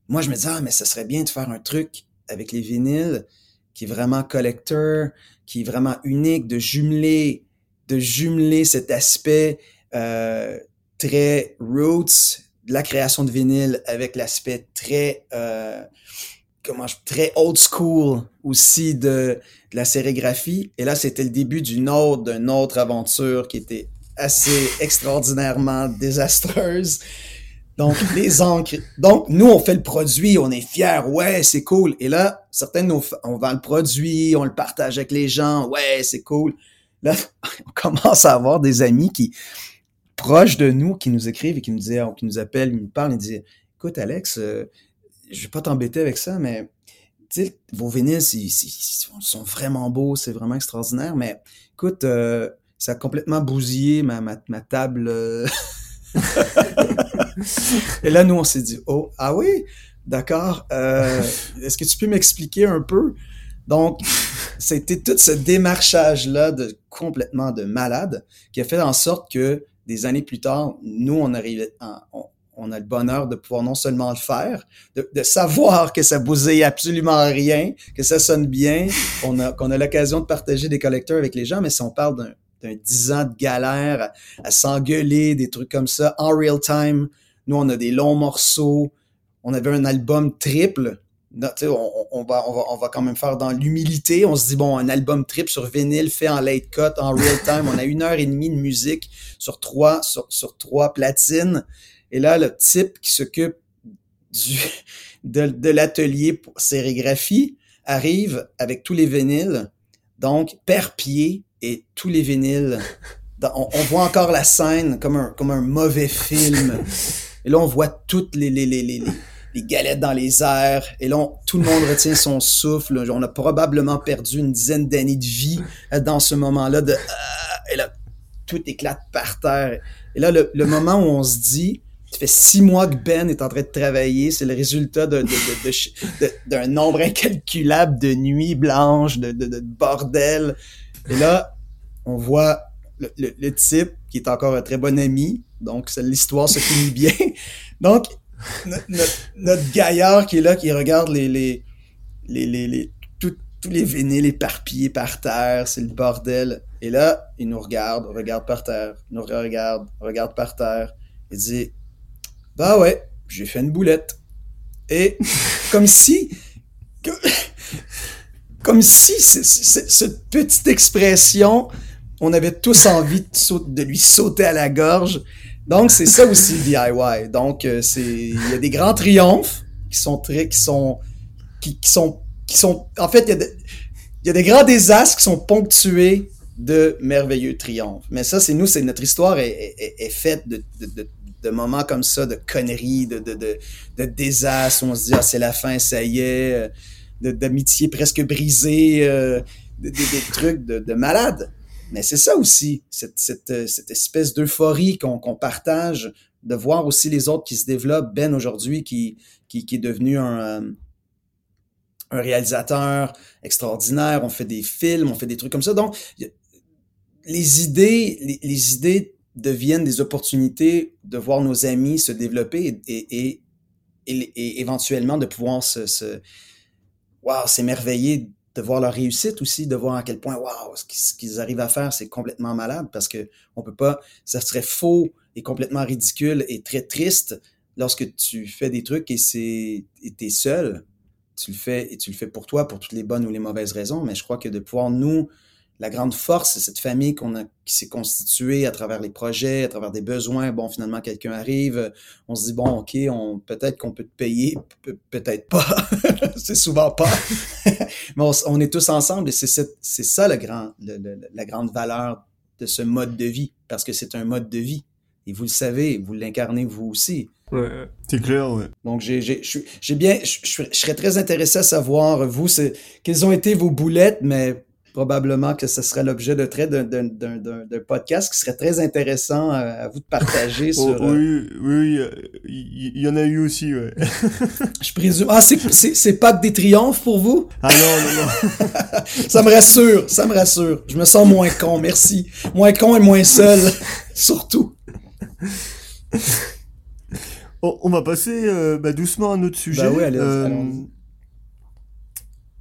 moi, je me disais, ah, mais ça serait bien de faire un truc avec les vinyles qui est vraiment collector, qui est vraiment unique, de jumeler de jumeler cet aspect euh, très roots de la création de vinyle avec l'aspect très euh, très old school aussi de, de la sérigraphie. Et là, c'était le début d'une autre, d'une autre aventure qui était assez extraordinairement désastreuse. Donc, les encres. Donc, nous, on fait le produit, on est fiers, ouais, c'est cool. Et là, certains, nous, on vend le produit, on le partage avec les gens, ouais, c'est cool. Là, on commence à avoir des amis qui, proches de nous, qui nous écrivent et qui nous disent, qui nous appellent, ils nous parlent, ils disent, écoute, Alex, euh, je vais pas t'embêter avec ça, mais vos vinyles, ils, sont vraiment beaux, c'est vraiment extraordinaire, mais écoute, euh, ça a complètement bousillé ma, ma, ma table. Euh. et là, nous, on s'est dit, oh, ah oui, d'accord, euh, est-ce que tu peux m'expliquer un peu? Donc, c'était tout ce démarchage-là de complètement de malade qui a fait en sorte que des années plus tard, nous, on arrivait, on, on a le bonheur de pouvoir non seulement le faire, de, de savoir que ça bousille absolument rien, que ça sonne bien, qu'on a, qu'on a l'occasion de partager des collecteurs avec les gens, mais si on parle d'un, d'un 10 ans de galère à, s'engueuler, des trucs comme ça, en real time, nous, on a des longs morceaux, on avait un album triple, on, on, va, on, va, on va quand même faire dans l'humilité. On se dit, bon, un album trip sur vinyle fait en late cut, en real time. on a une heure et demie de musique sur trois, sur, sur trois platines. Et là, le type qui s'occupe du, de, de l'atelier pour sérigraphie arrive avec tous les vinyles, donc père pied et tous les vinyles. On, voit encore la scène comme un, comme un mauvais film. Et là, on voit toutes les, les, les, les, les galettes dans les airs. Et là, tout le monde retient son souffle. On a probablement perdu une dizaine d'années de vie dans ce moment-là. Euh, et là, tout éclate par terre. Et là, le, le moment où on se dit, ça fait six mois que Ben est en train de travailler. C'est le résultat d'un nombre incalculable de nuits blanches, de, bordel. Et là, on voit le, type qui est encore un très bon ami. Donc, l'histoire se finit bien. Donc, notre, gaillard qui est là, qui regarde les, les, les, les, les tous les éparpillés par terre, c'est le bordel. Et là, il nous regarde, regarde par terre, nous regarde, regarde par terre, et dit Bah ouais, j'ai fait une boulette. Et comme si, comme si cette petite expression, on avait tous envie de, de lui sauter à la gorge. Donc, c'est ça aussi le DIY. Donc, euh, c'est, il y a des grands triomphes qui sont très, qui sont, qui, qui sont, qui sont, en fait, il y, a il y a des grands désastres qui sont ponctués de merveilleux triomphes. Mais ça, c'est nous, c'est notre histoire est, est, est faite de, de, de, de, moments comme ça, de conneries, de, de, de, de désastres où on se dit, ah, c'est la fin, ça y est, euh, d'amitié presque brisée, euh, des, des, trucs de, de malades. Mais c'est ça aussi, cette, cette, euh, cette espèce d'euphorie qu'on partage, de voir aussi les autres qui se développent. Ben aujourd'hui qui, qui, qui, est devenu un, euh, un réalisateur extraordinaire, on fait des films, on fait des trucs comme ça. Donc, les idées, les, les idées deviennent des opportunités de voir nos amis se développer et, et, et, et éventuellement de pouvoir se, se wow, s'émerveiller de voir leur réussite aussi, de voir à quel point, waouh, ce qu'ils arrivent à faire, c'est complètement malade parce que on peut pas, ça serait faux et complètement ridicule et très triste lorsque tu fais des trucs et c'est, t'es seul. Tu le fais et tu le fais pour toi, pour toutes les bonnes ou les mauvaises raisons. Mais je crois que de pouvoir nous la grande force, c'est cette famille qu'on a, qui s'est constituée à travers les projets, à travers des besoins. Bon, finalement, quelqu'un arrive, on se dit, bon, OK, on, peut-être qu'on peut te payer, peut-être pas. c'est souvent pas. Mais on, est tous ensemble et c'est, c'est ça le grand, le, la grande valeur de ce mode de vie, parce que c'est un mode de vie. Et vous le savez, vous l'incarnez vous aussi. Ouais, c'est clair, ouais. Donc, j'ai, j'ai, j'ai bien, je, je, serais très intéressé à savoir, vous, c'est, quelles ont été vos boulettes, mais probablement que ce serait l'objet de trait d'un podcast qui serait très intéressant euh, à, vous de partager oh, sur... oui, oui, il y, en a eu aussi, ouais. je présume... Ah, c'est pas des triomphes pour vous? Ah non, non, non. ça me rassure, ça me rassure. Je me sens moins con, merci. Moins con et moins seul, surtout. on va passer euh, bah, doucement à un autre sujet. Bah oui, allez, euh,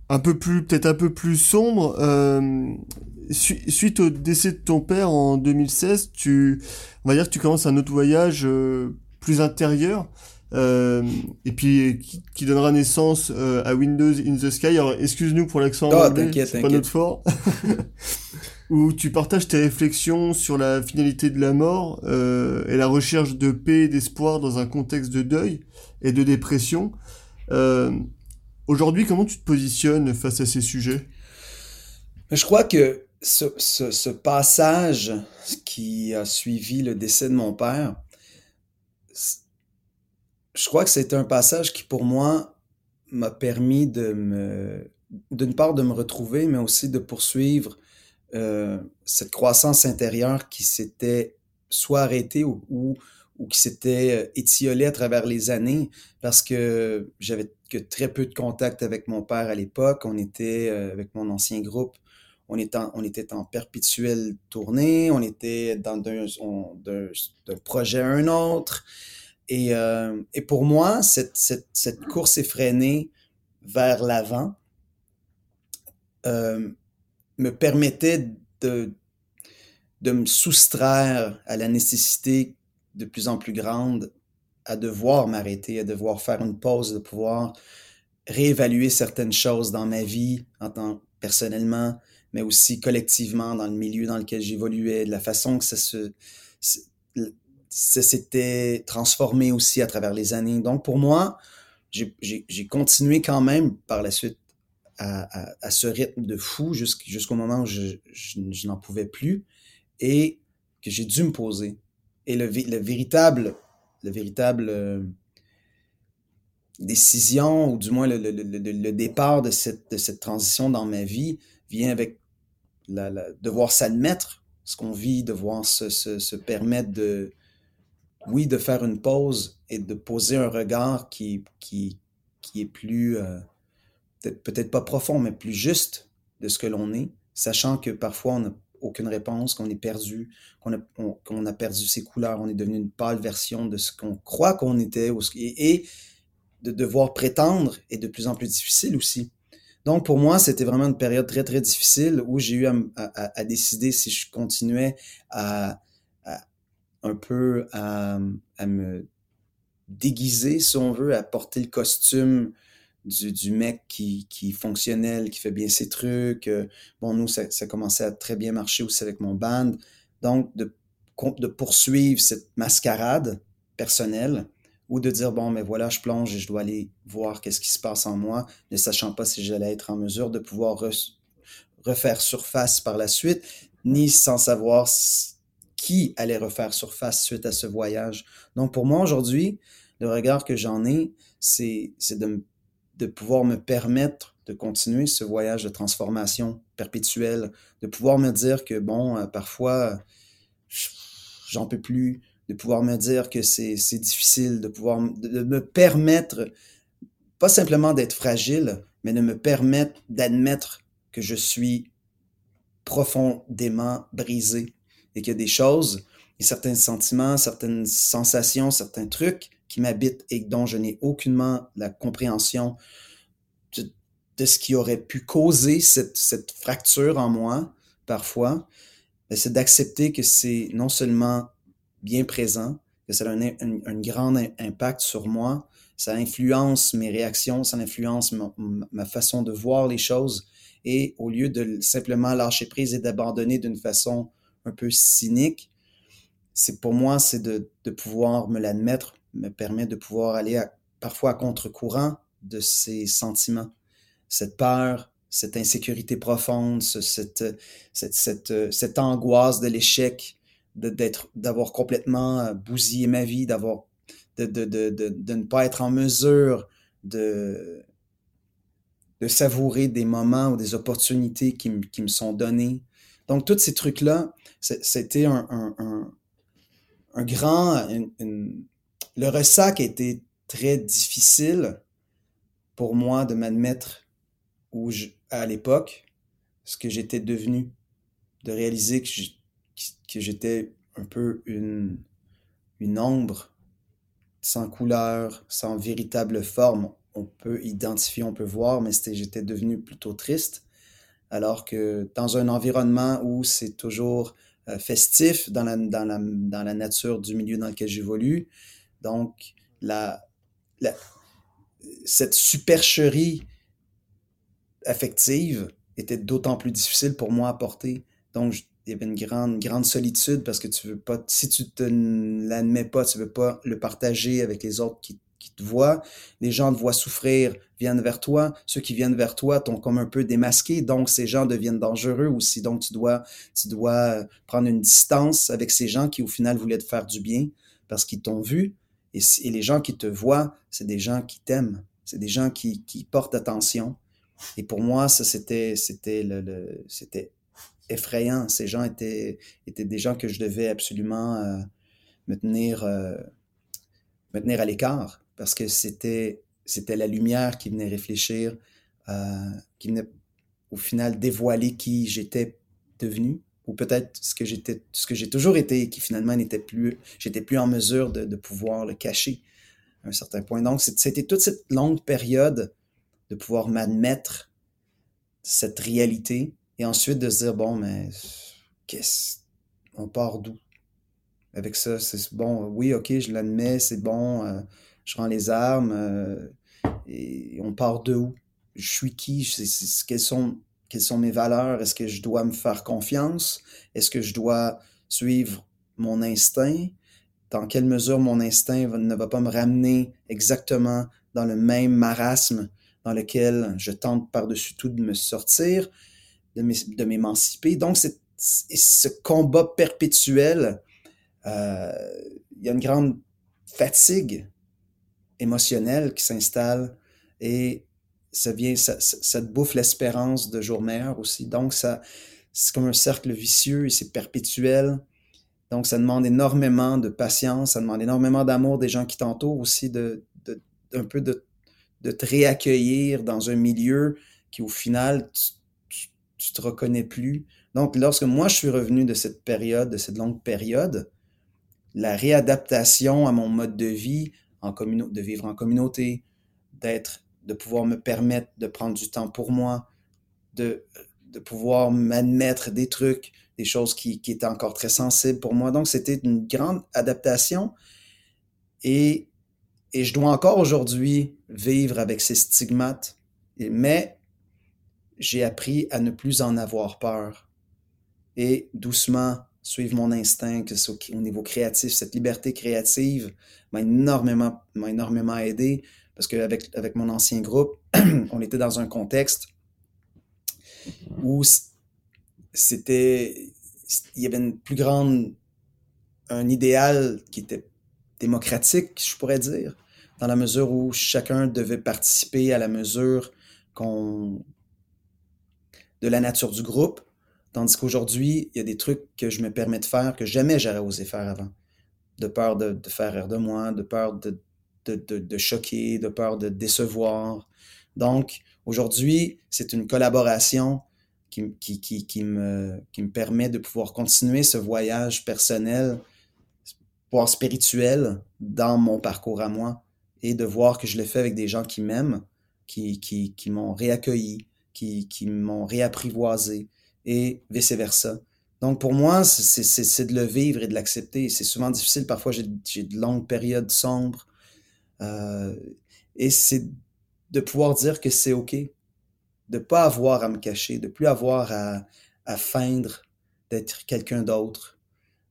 un peu plus, peut-être un peu plus sombre. Euh, suite au décès de ton père en 2016, tu, on va dire que tu commences un autre voyage euh, plus intérieur. Euh, et puis qui, qui, donnera naissance euh, à Windows in the Sky. Alors excuse-nous pour l'accent oh, anglais, c'est pas notre fort. où tu partages tes réflexions sur la finalité de la mort euh, et la recherche de paix et d'espoir dans un contexte de deuil et de dépression. Euh, Aujourd'hui, comment tu te positionnes face à ces sujets? Je crois que ce, passage qui a suivi le décès de mon père, je crois que c'est un passage qui, pour moi, m'a permis de me, d'une part, de me retrouver, mais aussi de poursuivre euh, cette croissance intérieure qui s'était soit arrêtée ou, ou qui s'était euh, étiolée à travers les années parce que j'avais que très peu de contact avec mon père à l'époque. On était euh, avec mon ancien groupe, on était en, on était en perpétuelle tournée, on était dans d'un, projet à un autre. Et, euh, et pour moi, cette, cette, course effrénée vers l'avant me permettait de, de me soustraire à la nécessité de plus en plus grande à devoir m'arrêter, à devoir faire une pause, de pouvoir réévaluer certaines choses dans ma vie en tant personnellement, mais aussi collectivement dans le milieu dans lequel j'évoluais, de la façon que ça se ça s'était transformé aussi à travers les années. Donc pour moi, j'ai continué quand même par la suite à, ce rythme de fou jusqu'au moment où je, je, n'en pouvais plus et que j'ai dû me poser. Et le, le véritable, le véritable euh, décision, ou du moins le, le, le, départ de cette, de cette transition dans ma vie, vient avec la, devoir s'admettre ce qu'on vit, devoir se, se, permettre de, oui, de faire une pause et de poser un regard qui, qui, qui est plus, euh, peut-être pas profond, mais plus juste de ce que l'on est, sachant que parfois on n'a aucune réponse, qu'on est perdu, qu'on a, a perdu ses couleurs, on est devenu une pâle version de ce qu'on croit qu'on était, et, de devoir prétendre est de plus en plus difficile aussi. Donc pour moi, c'était vraiment une période très très difficile où j'ai eu à, à, à, décider si je continuais à, un peu à, me déguiser, si on veut, à porter le costume du, mec qui, qui est fonctionnel, qui fait bien ses trucs. Euh, bon, nous, ça, ça commençait à très bien marcher aussi avec mon band. Donc, de, de poursuivre cette mascarade personnelle ou de dire, bon, mais voilà, je plonge et je dois aller voir qu'est-ce qui se passe en moi, ne sachant pas si j'allais être en mesure de pouvoir refaire surface par la suite, ni sans savoir qui allait refaire surface suite à ce voyage. Donc, pour moi, aujourd'hui, le regard que j'en ai, c'est de me de pouvoir me permettre de continuer ce voyage de transformation perpétuelle, de pouvoir me dire que, bon, euh, parfois, j'en peux plus, de pouvoir me dire que c'est difficile, de pouvoir de me permettre, pas simplement d'être fragile, mais de me permettre d'admettre que je suis profondément brisé et qu'il y a des choses et certains sentiments, certaines sensations, certains trucs qui m'habitent et dont je n'ai aucunement la compréhension de, ce qui aurait pu causer cette, fracture en moi, parfois, ben, c'est d'accepter que c'est non seulement bien présent, que ça a un, grand impact sur moi, ça influence mes réactions, ça influence ma, façon de voir les choses. Et au lieu de simplement lâcher prise et d'abandonner d'une façon un peu cynique, c'est pour moi, c'est de pouvoir me l'admettre, me permet de pouvoir aller parfois à contre-courant de ces sentiments. Cette peur, cette insécurité profonde, cette, cette, cette, cette angoisse de l'échec, d'avoir complètement euh, bousillé ma vie, d'avoir, de, de, de, de, ne pas être en mesure de, de savourer des moments ou des opportunités qui, qui me sont données. Donc, tous ces trucs-là, c'était un, un, un, grand, le ressac été très difficile pour moi de m'admettre où à l'époque, ce que j'étais devenu, de réaliser que j'étais un peu une, ombre sans couleur, sans véritable forme. On peut identifier, on peut voir, mais j'étais devenu plutôt triste. Alors que dans un environnement où c'est toujours euh, festif dans la nature du milieu dans lequel j'évolue. Donc, cette supercherie affective était d'autant plus difficile pour moi à porter. Donc, il y avait une grande, solitude parce que tu veux pas, si tu te l'admets pas, tu veux pas le partager avec les autres qui qui te voient, les gens te voient souffrir, viennent vers toi. Ceux qui viennent vers toi t'ont comme un peu démasqué, donc ces gens deviennent dangereux aussi. Donc tu dois, tu dois euh, prendre une distance avec ces gens qui au final voulaient te faire du bien parce qu'ils t'ont vu. Et, les gens qui te voient, c'est des gens qui t'aiment, c'est des gens qui, qui portent attention. Et pour moi, ça c'était, c'était c'était effrayant. Ces gens étaient, étaient des gens que je devais absolument euh, me tenir, euh, me tenir à l'écart parce que c'était c'était la lumière qui venait réfléchir, euh, qui venait au final dévoiler qui j'étais devenu, ou peut-être ce que j'étais, ce que j'ai toujours été, et qui finalement n'était plus, j'étais plus en mesure de, pouvoir le cacher à un certain point. Donc c'était toute cette longue période de pouvoir m'admettre cette réalité et ensuite de se dire bon mais qu'est-ce, on part d'où? Avec ça C'est bon, oui ok je l'admets, c'est bon. Euh, je rends les armes, euh, et on part de où? Je suis qui? quelles, sont, quelles sont mes valeurs? Est-ce que je dois me faire confiance? Est-ce que je dois suivre mon instinct? Dans quelle mesure mon instinct ne va pas me ramener exactement dans le même marasme dans lequel je tente par-dessus tout de me sortir, de m'émanciper? Donc, c'est ce combat perpétuel, euh, il y a une grande fatigue émotionnelle qui s'installe et ça vient, ça, te bouffe l'espérance de jour meilleur aussi. Donc, ça, c'est comme un cercle vicieux et c'est perpétuel. Donc, ça demande énormément de patience, ça demande énormément d'amour des gens qui t'entourent aussi, de, un peu de, de te réaccueillir dans un milieu qui, au final, tu, tu, te reconnais plus. Donc, lorsque moi, je suis revenu de cette période, de cette longue période, la réadaptation à mon mode de vie, en de vivre en communauté, d'être, de pouvoir me permettre de prendre du temps pour moi, de de pouvoir m'admettre des trucs, des choses qui, qui, étaient encore très sensibles pour moi. Donc, c'était une grande adaptation. Et, et je dois encore aujourd'hui vivre avec ces stigmates. Mais j'ai appris à ne plus en avoir peur. Et doucement suivre mon instinct, que ce au niveau créatif, cette liberté créative m'a énormément, m'a énormément aidé parce qu'avec avec mon ancien groupe, on était dans un contexte où c'était, il y avait une plus grande, un idéal qui était démocratique, je pourrais dire, dans la mesure où chacun devait participer à la mesure qu'on, de la nature du groupe, tandis qu'aujourd'hui, il y a des trucs que je me permets de faire que jamais j'aurais osé faire avant, de peur de, de faire rire de moi, de peur de, de, de, choquer, de peur de décevoir. Donc, aujourd'hui, c'est une collaboration qui, qui, qui, me, qui me permet de pouvoir continuer ce voyage personnel, voire spirituel, dans mon parcours à moi, et de voir que je le fais avec des gens qui m'aiment, qui, qui, qui m'ont réaccueilli, qui, qui m'ont réapprivoisé, et vice-versa. Donc pour moi, c'est de le vivre et de l'accepter. C'est souvent difficile, parfois j'ai de longues périodes sombres, euh, et c'est de pouvoir dire que c'est OK, de pas avoir à me cacher, de plus avoir à, à feindre d'être quelqu'un d'autre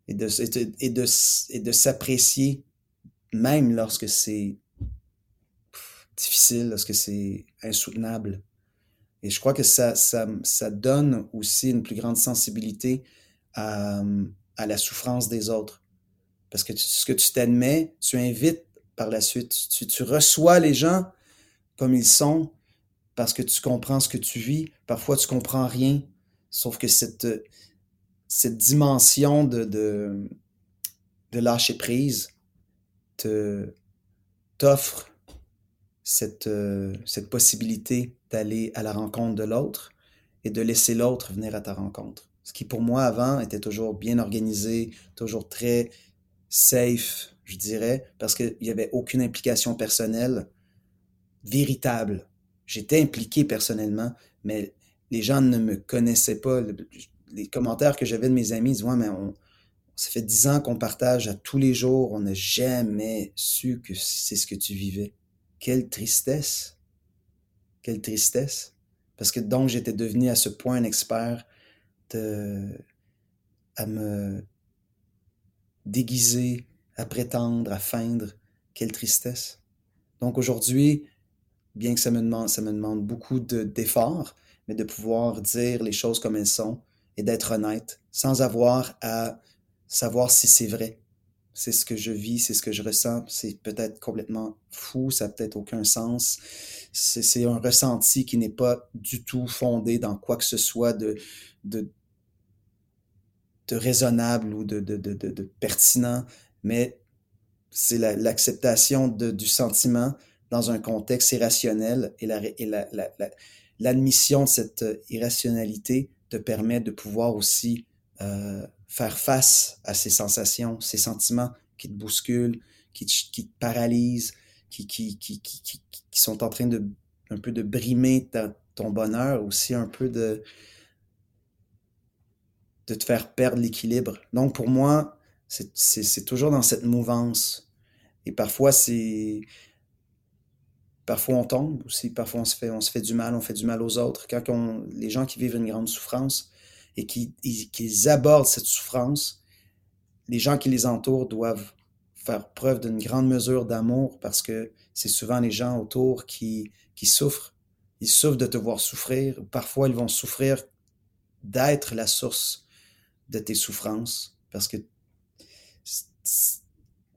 et de, et de, et de s'apprécier même lorsque c'est difficile, lorsque c'est insoutenable. Et je crois que ça, ça, ça, donne aussi une plus grande sensibilité à, à la souffrance des autres. Parce que ce que tu t'admets, tu invites par la suite, tu, reçois les gens comme ils sont parce que tu comprends ce que tu vis. Parfois, tu comprends rien. Sauf que cette, dimension de, de, de lâcher prise te, t'offre cette, cette possibilité d'aller à la rencontre de l'autre et de laisser l'autre venir à ta rencontre. Ce qui pour moi avant était toujours bien organisé, toujours très safe, je dirais, parce qu'il n'y avait aucune implication personnelle véritable J'étais impliqué personnellement, mais les gens ne me connaissaient pas. Les commentaires que j'avais de mes amis disaient Ouais, mais on, ça fait dix ans qu'on partage à tous les jours, on n'a jamais su que c'est ce que tu vivais. Quelle tristesse! Quelle tristesse! Parce que donc j'étais devenu à ce point un expert de, à me déguiser, à prétendre, à feindre. Quelle tristesse! Donc aujourd'hui, bien que ça me demande, ça me demande beaucoup d'efforts, mais de pouvoir dire les choses comme elles sont et d'être honnête sans avoir à savoir si c'est vrai. C'est ce que je vis, c'est ce que je ressens. C'est peut-être complètement fou, ça n'a peut-être aucun sens. C'est un ressenti qui n'est pas du tout fondé dans quoi que ce soit de, de, de raisonnable ou de, de, de, de pertinent, mais c'est l'acceptation du sentiment dans un contexte irrationnel et l'admission la, de cette euh, irrationalité te permet de pouvoir aussi euh, faire face à ces sensations, ces sentiments qui te bousculent, qui te, qui te paralysent, qui, qui, qui, qui, sont en train de un peu de brimer ton bonheur, aussi un peu de, de te faire perdre l'équilibre. Donc pour moi, c'est toujours dans cette mouvance. Et parfois, c'est Parfois on tombe aussi, parfois on se fait, on se fait du mal, on fait du mal aux autres. Quand les gens qui vivent une grande souffrance et qui, qui abordent cette souffrance, les gens qui les entourent doivent faire preuve d'une grande mesure d'amour parce que c'est souvent les gens autour qui, qui souffrent. Ils souffrent de te voir souffrir. Parfois, ils vont souffrir d'être la source de tes souffrances. Parce que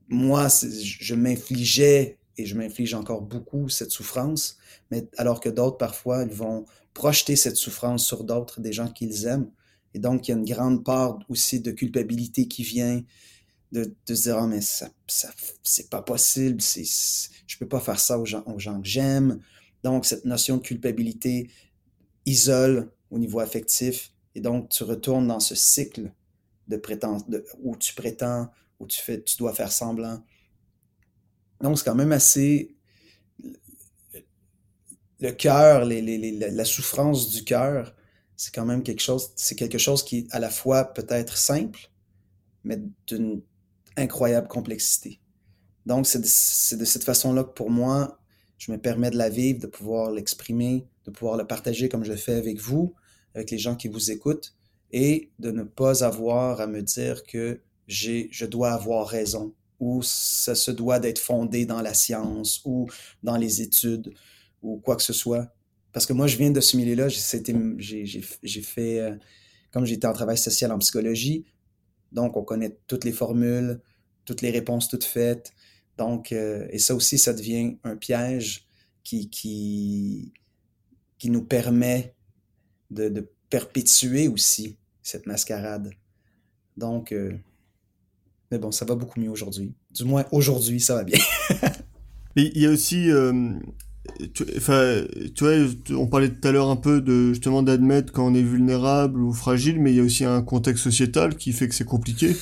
moi, je m'infligeais et je m'inflige encore beaucoup cette souffrance, mais alors que d'autres, parfois, ils vont projeter cette souffrance sur d'autres, des gens qu'ils aiment. Et donc, il y a une grande part aussi de culpabilité qui vient de, se dire, ah, mais ça, c'est pas possible, je peux pas faire ça aux gens, aux gens que j'aime. Donc, cette notion de culpabilité isole au niveau affectif. Et donc, tu retournes dans ce cycle de prétend, où tu prétends, où tu fais, tu dois faire semblant. Donc, c'est quand même assez. Le cœur, la souffrance du cœur, c'est quand même quelque chose, c'est quelque chose qui à la fois peut être simple, mais d'une incroyable complexité. Donc, c'est de, de, cette façon-là que pour moi, je me permets de la vivre, de pouvoir l'exprimer, de pouvoir le partager comme je le fais avec vous, avec les gens qui vous écoutent, et de ne pas avoir à me dire que j'ai, je dois avoir raison ou ça se doit d'être fondé dans la science ou dans les études ou quoi que ce soit. Parce que moi, je viens de ce milieu-là, j'ai fait, euh, comme j'étais en travail social en psychologie, donc on connaît toutes les formules, toutes les réponses toutes faites. Donc, euh, et ça aussi, ça devient un piège qui, qui, qui nous permet de, perpétuer aussi cette mascarade. Donc, euh, mais bon, ça va beaucoup mieux aujourd'hui. Du moins, aujourd'hui, ça va bien. Il y a aussi, euh, tu, tu vois, on parlait tout à l'heure un peu de justement d'admettre quand on est vulnérable ou fragile, mais il y a aussi un contexte sociétal qui fait que c'est compliqué.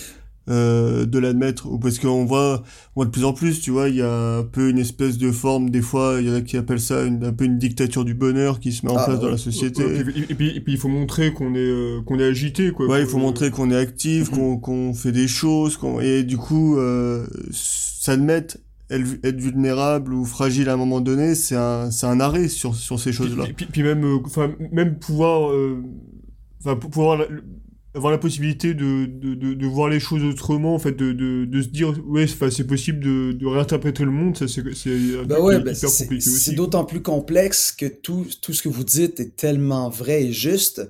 Euh, de l'admettre ou parce qu'on voit on voit de plus en plus tu vois il y a un peu une espèce de forme des fois il y en a qui appellent ça une, un peu une dictature du bonheur qui se met en ah, place dans la société. Et, puis, et, puis, il faut montrer qu'on est euh, qu'on est agité quoi. Ouais il faut montrer qu'on est actif mhm. qu'on qu'on fait des choses qu'on et du coup euh, s'admettre être vulnérable ou fragile à un moment donné c'est un c'est un arrêt sur sur ces choses là puis, puis, même euh, enfin même pouvoir enfin pouvoir avoir la possibilité de, de, de, voir les choses autrement, en fait, de, de, de se dire, ouais, c'est possible de, de réinterpréter le monde, ça c'est bah ouais, bah. C'est d'autant plus complexe que tout, tout ce que vous dites est tellement vrai et juste,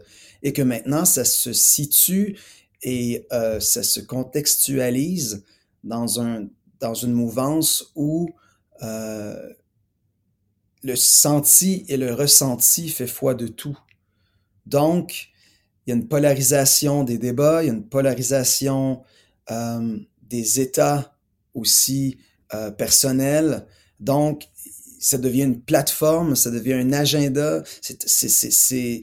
et que maintenant ça se situe et euh, ça se contextualise dans, un, dans une mouvance où euh, le senti et le ressenti fait foi de tout. Donc, il y a une polarisation des débats, il y a une polarisation euh, des états aussi euh, personnels. Donc, ça devient une plateforme, ça devient un agenda, c'est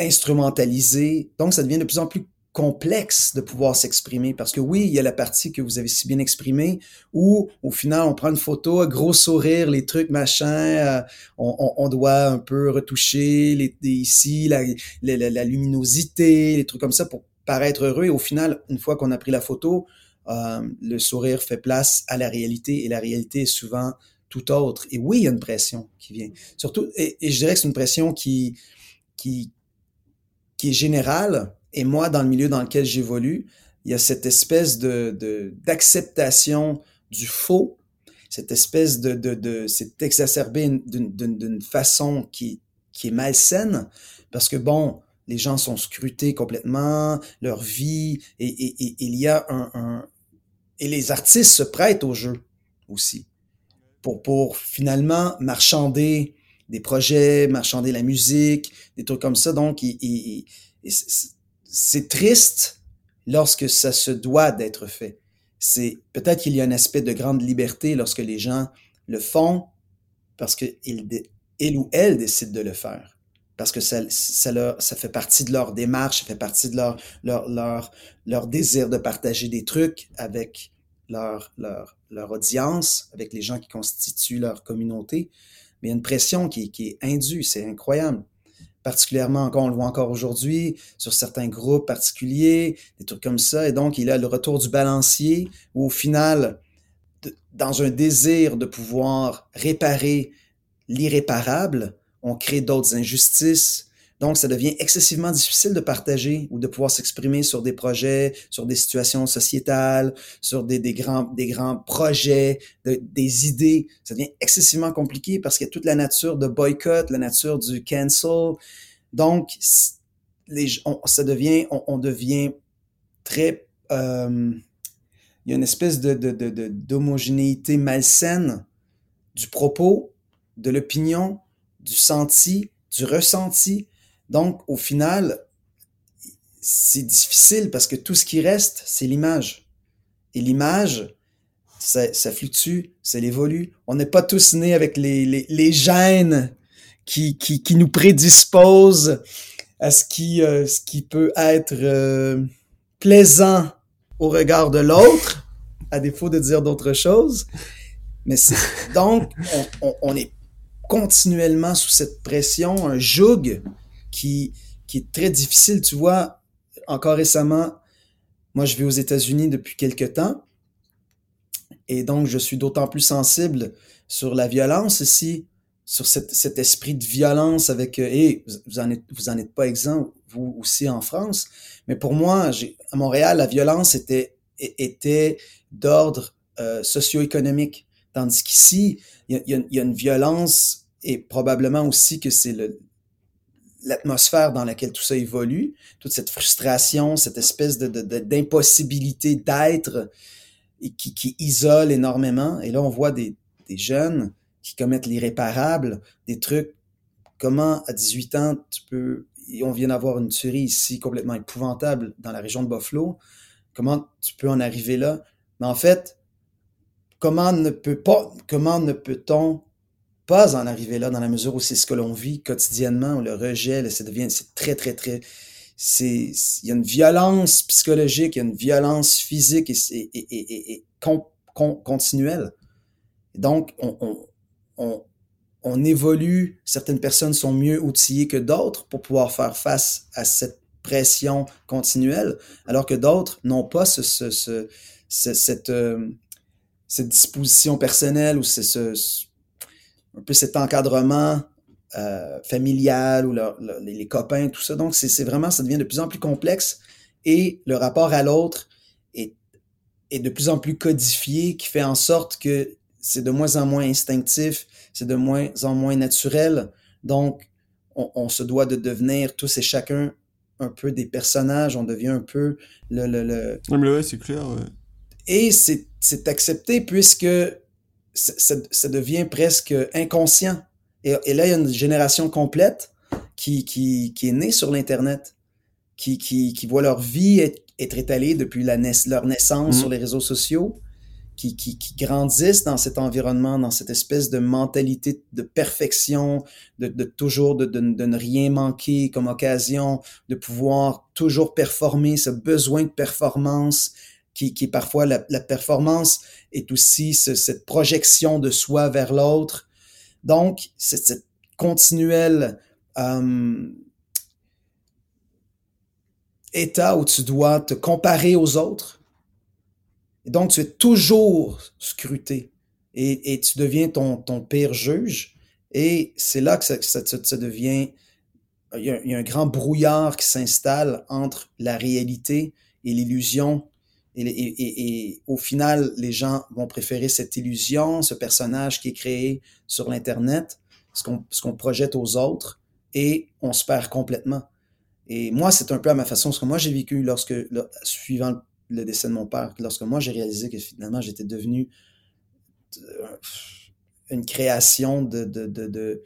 instrumentalisé. Donc, ça devient de plus en plus complexe de pouvoir s'exprimer parce que oui, il y a la partie que vous avez si bien exprimée où au final on prend une photo, gros sourire, les trucs machin, euh, on, on, doit un peu retoucher les, ici la, la, la, luminosité, les trucs comme ça pour paraître heureux et au final une fois qu'on a pris la photo, euh, le sourire fait place à la réalité et la réalité est souvent tout autre. Et oui, il y a une pression qui vient. Surtout, et, et je dirais que c'est une pression qui, qui, qui est générale, et moi, dans le milieu dans lequel j'évolue, il y a cette espèce de d'acceptation du faux, cette espèce de, de, de c'est exacerbé d'une façon qui, qui est malsaine, parce que bon, les gens sont scrutés complètement, leur vie, et, et, et il y a un, un, Et les artistes se prêtent au jeu aussi, pour, pour finalement marchander des projets, marchander la musique, des trucs comme ça. Donc, il, il, c'est triste lorsque ça se doit d'être fait. C'est peut-être qu'il y a un aspect de grande liberté lorsque les gens le font parce qu'il ou elle décide de le faire. Parce que ça, ça, leur, ça fait partie de leur démarche, ça fait partie de leur, leur, leur, leur désir de partager des trucs avec leur, leur, leur audience, avec les gens qui constituent leur communauté. Mais il y a une pression qui, qui est indue, c'est incroyable particulièrement encore, on le voit encore aujourd'hui, sur certains groupes particuliers, des trucs comme ça. Et donc, il a le retour du balancier où au final, dans un désir de pouvoir réparer l'irréparable, on crée d'autres injustices, Donc, ça devient excessivement difficile de partager ou de pouvoir s'exprimer sur des projets, sur des situations sociétales, sur des, des grands, des grands projets, des idées. Ça devient excessivement compliqué parce qu'il y a toute la nature de boycott, la nature du cancel. Donc, les, on, ça devient, on, devient très, euh, il y a une espèce de, d'homogénéité malsaine du propos, de l'opinion, du senti, du ressenti, donc, au final, c'est difficile parce que tout ce qui reste, c'est l'image. Et l'image, ça, ça, fluctue, ça évolue. On n'est pas tous nés avec les, gènes qui, nous prédisposent à ce qui, euh, peut être euh, plaisant au regard de l'autre, à défaut de dire d'autres choses. Mais donc, on, on, on, est continuellement sous cette pression, un joug qui, qui est très difficile. Tu vois, encore récemment, moi, je vais aux États-Unis depuis quelques temps. Et donc, je suis d'autant plus sensible sur la violence ici, sur cet, cet esprit de violence avec, euh, et vous en êtes, vous en êtes pas exempt, vous aussi en France. Mais pour moi, à Montréal, la violence était, était d'ordre euh, socio-économique. Tandis qu'ici, il y, y a, une violence et probablement aussi que c'est le, l'atmosphère dans laquelle tout ça évolue, toute cette frustration, cette espèce de, d'impossibilité d'être et qui, qui, isole énormément. Et là, on voit des, des jeunes qui commettent l'irréparable, des trucs. Comment, à 18 ans, tu peux... Et on vient d'avoir une tuerie ici complètement épouvantable dans la région de Buffalo. Comment tu peux en arriver là? Mais en fait, comment ne peut pas, comment ne peut-on pas en arriver là dans la mesure où c'est ce que l'on vit quotidiennement, le rejet, ça devient, c'est très, très, très, c'est, il y a une violence psychologique, il y a une violence physique et, et, et, et con, con, continuelle. Donc, on, on, on, évolue, certaines personnes sont mieux outillées que d'autres pour pouvoir faire face à cette pression continuelle, alors que d'autres n'ont pas ce, ce, ce, cette, euh, cette disposition personnelle ou ce un peu cet encadrement euh, familial ou les copains, tout ça. Donc, c'est vraiment, ça devient de plus en plus complexe et le rapport à l'autre est, est de plus en plus codifié, qui fait en sorte que c'est de moins en moins instinctif, c'est de moins en moins naturel. Donc, on, on, se doit de devenir tous et chacun un peu des personnages, on devient un peu le... le, le... Ouais, c'est clair. Ouais. Et c'est accepté puisque ça, ça, devient presque inconscient. Et, et, là, il y a une génération complète qui, qui, qui est née sur l'Internet, qui, qui, qui voit leur vie être, être étalée depuis la leur naissance mmh. sur les réseaux sociaux, qui, qui, qui, grandissent dans cet environnement, dans cette espèce de mentalité de perfection, de, de toujours de, de, de, ne rien manquer comme occasion, de pouvoir toujours performer, ce besoin de performance, qui, parfois la, performance est aussi ce, cette projection de soi vers l'autre. Donc, c'est cette continuelle euh, état où tu dois te comparer aux autres. Donc, tu es toujours scruté et, tu deviens ton, pire juge. Et c'est là que ça, devient... Il y, a, un grand brouillard qui s'installe entre la réalité et l'illusion et, et, et, au final, les gens vont préférer cette illusion, ce personnage qui est créé sur l'Internet, ce qu'on qu'on projette aux autres, et on se perd complètement. Et moi, c'est un peu à ma façon, ce que moi j'ai vécu lorsque, suivant le décès de mon père, lorsque moi j'ai réalisé que finalement j'étais devenu euh, une création de, de, de, de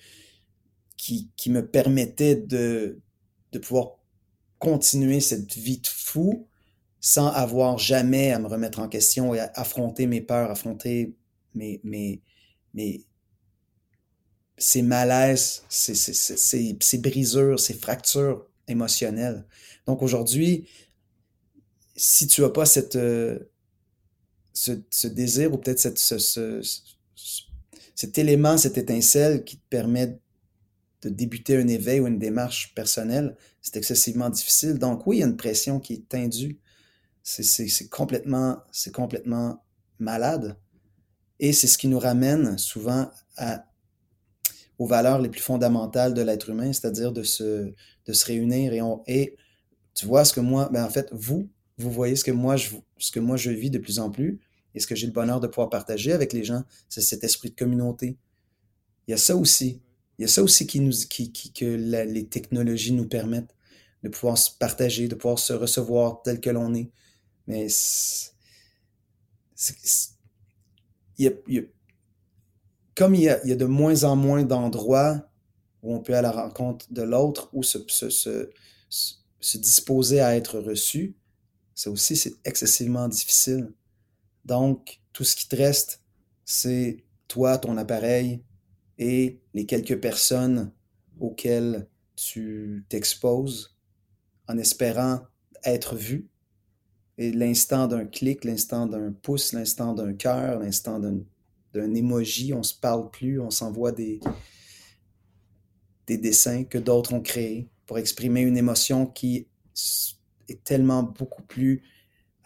qui, qui, me permettait de, de pouvoir continuer cette vie de fou, sans avoir jamais à me remettre en question et à affronter mes peurs, affronter mes, mes, mes, ces malaises, ces, ces, ces, ces brisures, ces fractures émotionnelles. Donc aujourd'hui, si tu as pas cette, euh, ce, ce, désir ou peut-être cette, ce, ce, cet élément, cette étincelle qui te permet de débuter un éveil ou une démarche personnelle, c'est excessivement difficile. Donc oui, il y a une pression qui est indue c'est complètement, complètement malade. Et c'est ce qui nous ramène souvent aux valeurs les plus fondamentales de l'être humain, c'est-à-dire de se, de se réunir et, on, et tu vois ce que moi, ben en fait, vous, vous voyez ce que moi je, ce que moi je vis de plus en plus et ce que j'ai le bonheur de pouvoir partager avec les gens, c'est cet esprit de communauté. Il y a ça aussi. Il y a ça aussi qui nous, qui, qui que les technologies nous permettent de pouvoir se partager, de pouvoir se recevoir tel que l'on est. Mais comme il y, a, de moins en moins d'endroits où on peut aller à la rencontre de l'autre ou se, se, disposer à être reçu, ça aussi, c'est excessivement difficile. Donc, tout ce qui te reste, c'est toi, ton appareil et les quelques personnes auxquelles tu t'exposes en espérant être vu. Et l'instant d'un clic, l'instant d'un pouce, l'instant d'un cœur, l'instant d'un emoji, on se parle plus, on s'envoie des, des dessins que d'autres ont créés pour exprimer une émotion qui est tellement beaucoup plus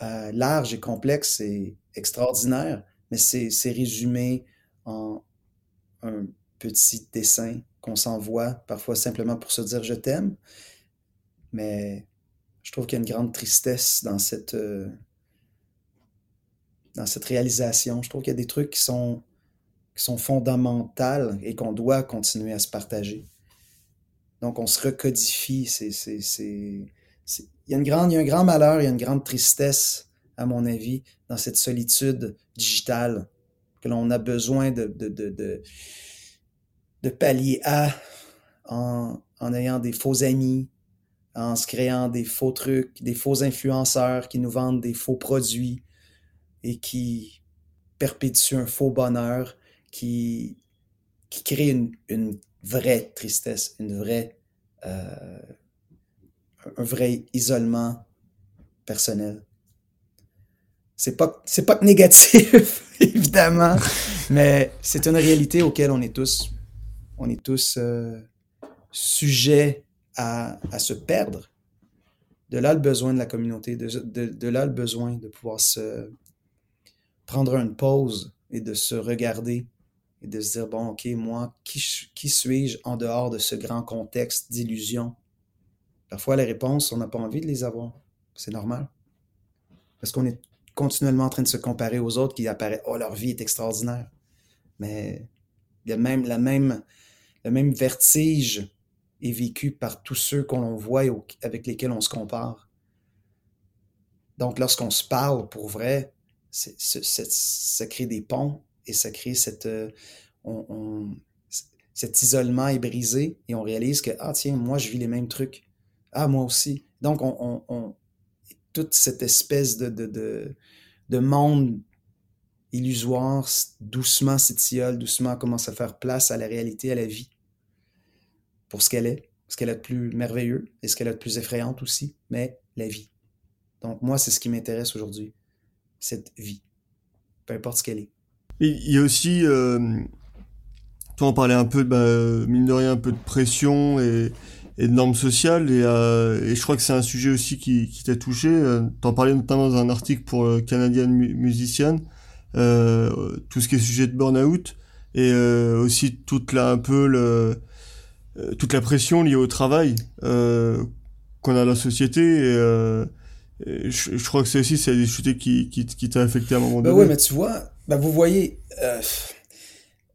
euh, large et complexe et extraordinaire, mais c'est résumé en un petit dessin qu'on s'envoie, parfois simplement pour se dire je t'aime. Mais je trouve qu'il y a une grande tristesse dans cette, euh, dans cette réalisation. Je trouve qu'il y a des trucs qui sont, qui sont fondamentaux et qu'on doit continuer à se partager. Donc, on se recodifie. Il, y a une grande, il y a un grand malheur, il y a une grande tristesse, à mon avis, dans cette solitude digitale que l'on a besoin de, de, de, de, de pallier à en, en ayant des faux amis, en se créant des faux trucs, des faux influenceurs qui nous vendent des faux produits et qui perpétuent un faux bonheur, qui, qui crée une, vraie tristesse, une vraie, euh, un vrai isolement personnel. C'est pas, c'est négatif, évidemment, mais c'est une réalité auquel on est tous, on euh, sujets à, se perdre. De là le besoin de la communauté, de, là le besoin de pouvoir se prendre une pause et de se regarder et de se dire, bon, OK, moi, qui, suis-je en dehors de ce grand contexte d'illusion? Parfois, les réponses, on n'a pas envie de les avoir. C'est normal. Parce qu'on est continuellement en train de se comparer aux autres qui apparaissent, oh, leur vie est extraordinaire. Mais il y a même, le même vertige est vécu par tous ceux qu'on voit et avec lesquels on se compare. Donc, lorsqu'on se parle pour vrai, ça crée des ponts et ça crée cette, euh, on, cet isolement est brisé et on réalise que, ah tiens, moi je vis les mêmes trucs. Ah, moi aussi. Donc, on, on toute cette espèce de, de, de, de monde illusoire doucement s'étiole, doucement commence à faire place à la réalité, à la vie, pour ce qu'elle est, ce qu'elle a de plus merveilleux et ce qu'elle a de plus effrayante aussi, mais la vie. Donc moi, c'est ce qui m'intéresse aujourd'hui, cette vie, peu importe ce qu'elle est. Il y a aussi, euh, toi on parlait un peu, bah, mine de rien, un peu de pression et, de normes sociales, et, euh, et je crois que c'est un sujet aussi qui, qui t'a touché. Euh, T'en parlais notamment dans un article pour le Canadian Musician, euh, tout ce qui est sujet de burn-out, et euh, aussi toute la, un peu le, euh, toute la pression liée au travail euh, qu'on a dans la société. Et, je, je, crois que c'est aussi c'est des sujets qui, qui, qui t'a affecté à un moment ben donné. Oui, mais tu vois, ben vous voyez, euh,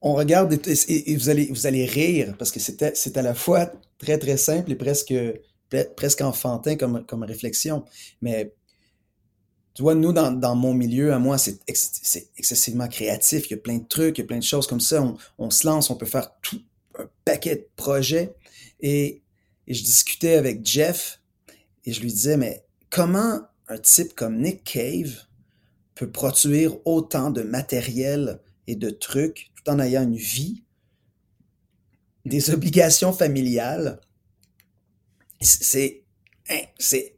on regarde et, et, vous, allez, vous allez rire parce que c'est à la fois très très simple et presque, presque enfantin comme, comme réflexion. Mais tu vois, nous, dans, dans mon milieu, à moi, c'est ex, excessivement créatif. Il y a plein de trucs, il y a plein de choses comme ça. On, on se lance, on peut faire tout un paquet de projets. Et, je discutais avec Jeff et je lui disais, mais comment un type comme Nick Cave peut produire autant de matériel et de trucs tout en ayant une vie, des obligations familiales? C'est, hein, c'est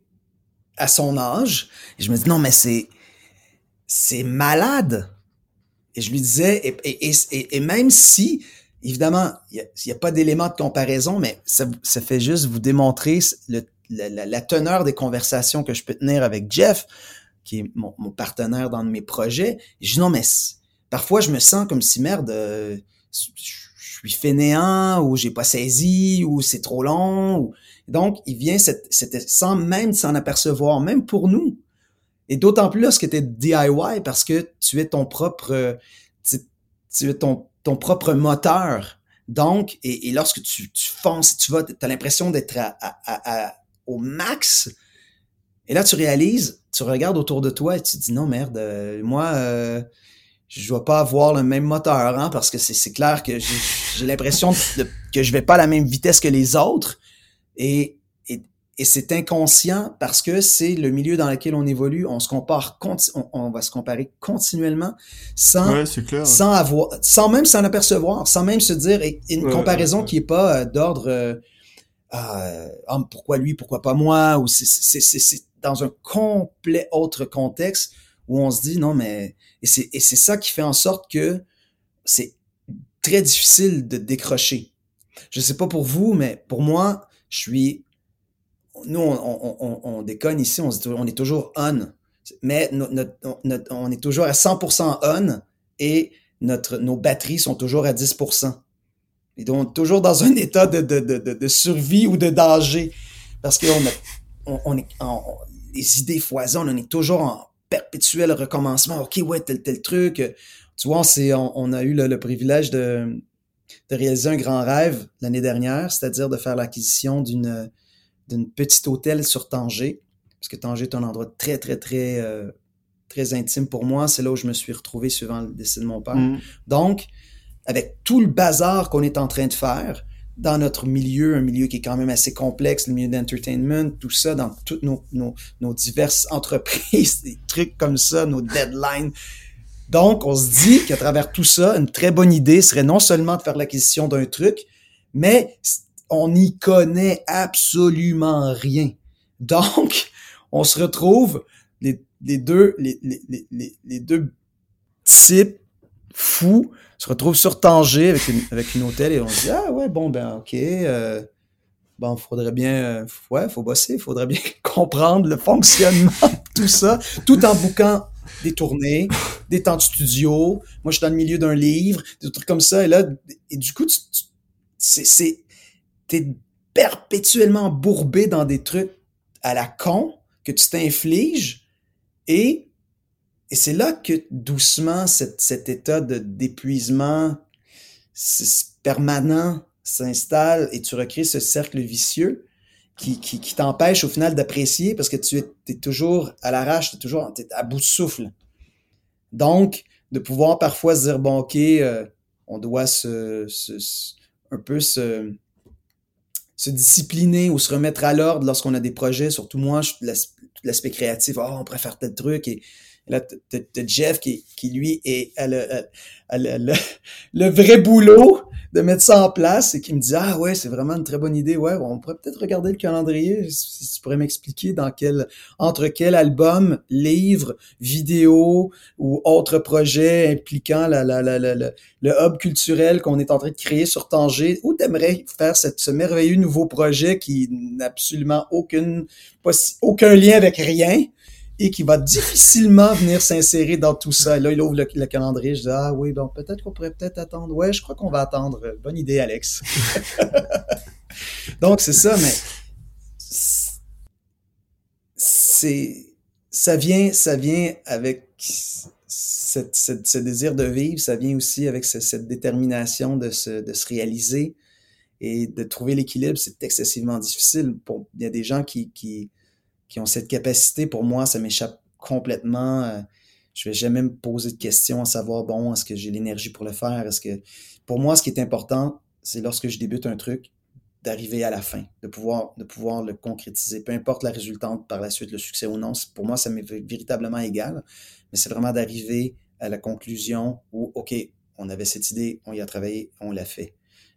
à son âge. Et je me dis non, mais c'est, c'est malade. Et je lui disais, et, et, et même si, évidemment, il n'y a, pas d'élément de comparaison, mais ça, ça fait juste vous démontrer le, la, la, teneur des conversations que je peux tenir avec Jeff qui est mon, mon, partenaire dans mes projets. je dis non, mais parfois je me sens comme si merde, euh, je, suis fainéant ou j'ai pas saisi ou c'est trop long. Donc, il vient cette, sans même s'en apercevoir, même pour nous. Et d'autant plus lorsque tu es DIY parce que tu es ton propre, tu, es ton, ton propre moteur. Donc, et, lorsque tu, tu fonces, tu vas, tu as l'impression d'être à, au max. Et là, tu réalises, tu regardes autour de toi et tu dis non, merde, euh, moi, euh, je dois pas avoir le même moteur, hein, parce que c'est clair que j'ai l'impression que je vais pas à la même vitesse que les autres. Et, et, c'est inconscient parce que c'est le milieu dans lequel on évolue. On se compare, on, on va se comparer continuellement sans, sans avoir, sans même s'en apercevoir, sans même se dire et, une comparaison qui est pas euh, d'ordre euh, euh, ah, pourquoi lui, pourquoi pas moi, ou c'est dans un complet autre contexte où on se dit non mais et c'est et c'est ça qui fait en sorte que c'est très difficile de décrocher. Je sais pas pour vous, mais pour moi, je suis nous on, on, on, déconne ici, on, est toujours on, mais on est toujours à 100% on et nos batteries sont toujours à 10%. Et donc toujours dans un état de, survie ou de danger parce qu'on on, les idées foisonnent, on est toujours en perpétuel recommencement. OK, ouais, tel, tel truc. Tu vois, on, a eu le, privilège de, réaliser un grand rêve l'année dernière, c'est-à-dire de faire l'acquisition d'une, d'une petite hôtel sur Tanger. Parce que Tanger est un endroit très, très, très, euh, très intime pour moi. C'est là où je me suis retrouvé suivant le décès de mon père. Mm. Donc, avec tout le bazar qu'on est en train de faire, dans notre milieu, un milieu qui est quand même assez complexe, le milieu d'entertainment, tout ça, dans toutes nos, nos, nos, diverses entreprises, des trucs comme ça, nos deadlines. Donc, on se dit qu'à travers tout ça, une très bonne idée serait non seulement de faire l'acquisition d'un truc, mais on n'y connaît absolument rien. Donc, on se retrouve les, les deux, les, les, les, deux types fous se retrouve sur Tanger avec une, avec une hôtel et on se dit ah ouais bon ben ok euh, bon faudrait bien euh, ouais faut bosser faudrait bien comprendre le fonctionnement tout ça tout en bouquant des tournées des temps de studio moi je suis dans le milieu d'un livre des trucs comme ça et là et du coup c'est t'es perpétuellement bourbé dans des trucs à la con que tu t'infliges et et c'est là que doucement, cet état de d'épuisement permanent s'installe et tu recrées ce cercle vicieux qui, qui, t'empêche au final d'apprécier parce que tu es, toujours à l'arrache, tu es toujours à bout de souffle. Donc, de pouvoir parfois se dire, bon, OK, euh, on doit se, un peu se, se discipliner ou se remettre à l'ordre lorsqu'on a des projets, surtout moi, l'aspect créatif, oh, on préfère tel truc et là, t'as Jeff qui, qui, lui, est le, le, vrai boulot de mettre ça en place et qui me dit Ah ouais, c'est vraiment une très bonne idée. Ouais, on pourrait peut-être regarder le calendrier. Si tu pourrais m'expliquer dans quel entre quel album, livre, vidéo ou autre projet impliquant la, la, la, la le hub culturel qu'on est en train de créer sur Tanger, où t'aimerais faire ce merveilleux nouveau projet qui n'a absolument aucune, aucun lien avec rien et qui va difficilement venir s'insérer dans tout ça. Là, il ouvre le, calendrier, je dis, ah oui, bon, peut-être qu'on pourrait peut-être attendre. Ouais, je crois qu'on va attendre. Bonne idée, Alex. Donc, c'est ça, mais c'est, ça vient, ça vient avec cette, ce désir de vivre, ça vient aussi avec cette détermination de se, de se réaliser et de trouver l'équilibre, c'est excessivement difficile. Pour, il y a des gens qui, qui, qui ont cette capacité, pour moi, ça m'échappe complètement. Euh, je vais jamais me poser de questions à savoir, bon, est-ce que j'ai l'énergie pour le faire? Est-ce que, pour moi, ce qui est important, c'est lorsque je débute un truc, d'arriver à la fin, de pouvoir, de pouvoir le concrétiser. Peu importe la résultante par la suite, le succès ou non, pour moi, ça m'est véritablement égal, mais c'est vraiment d'arriver à la conclusion où, OK, on avait cette idée, on y a travaillé, on l'a fait.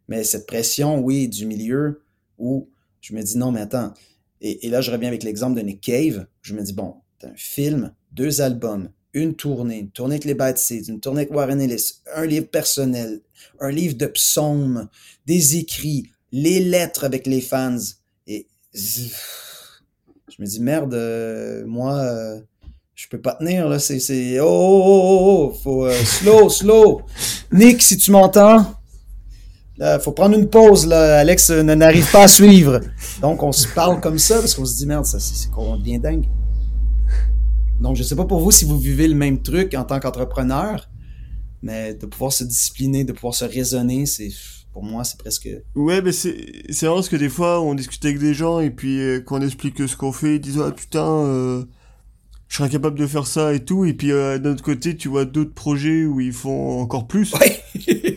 Mais cette pression, oui, du milieu où je me dis, non, mais attends, et, là, je reviens avec l'exemple de Nick Cave. Je me dis, bon, t'as un film, deux albums, une tournée, une tournée avec les Bad Seeds, une tournée avec Warren Ellis, un livre personnel, un livre de psaumes, des écrits, les lettres avec les fans. Et je me dis, merde, euh, moi, euh, je peux pas tenir, là. C'est, oh, oh, oh, oh faut, euh, slow, slow. Nick, si tu m'entends, Il faut prendre une pause, là. Alex n'arrive pas à suivre. Donc, on se parle comme ça parce qu'on se dit, merde, ça, c'est qu'on devient dingue. Donc, je sais pas pour vous si vous vivez le même truc en tant qu'entrepreneur, mais de pouvoir se discipliner, de pouvoir se raisonner, c'est pour moi, c'est presque. Ouais, mais c'est c'est vrai parce que des fois, on discute avec des gens et puis euh, quand on explique ce qu'on fait, ils disent ah putain, euh, je serais incapable de faire ça et tout. Et puis euh, d'un autre côté, tu vois d'autres projets où ils font encore plus. Ouais.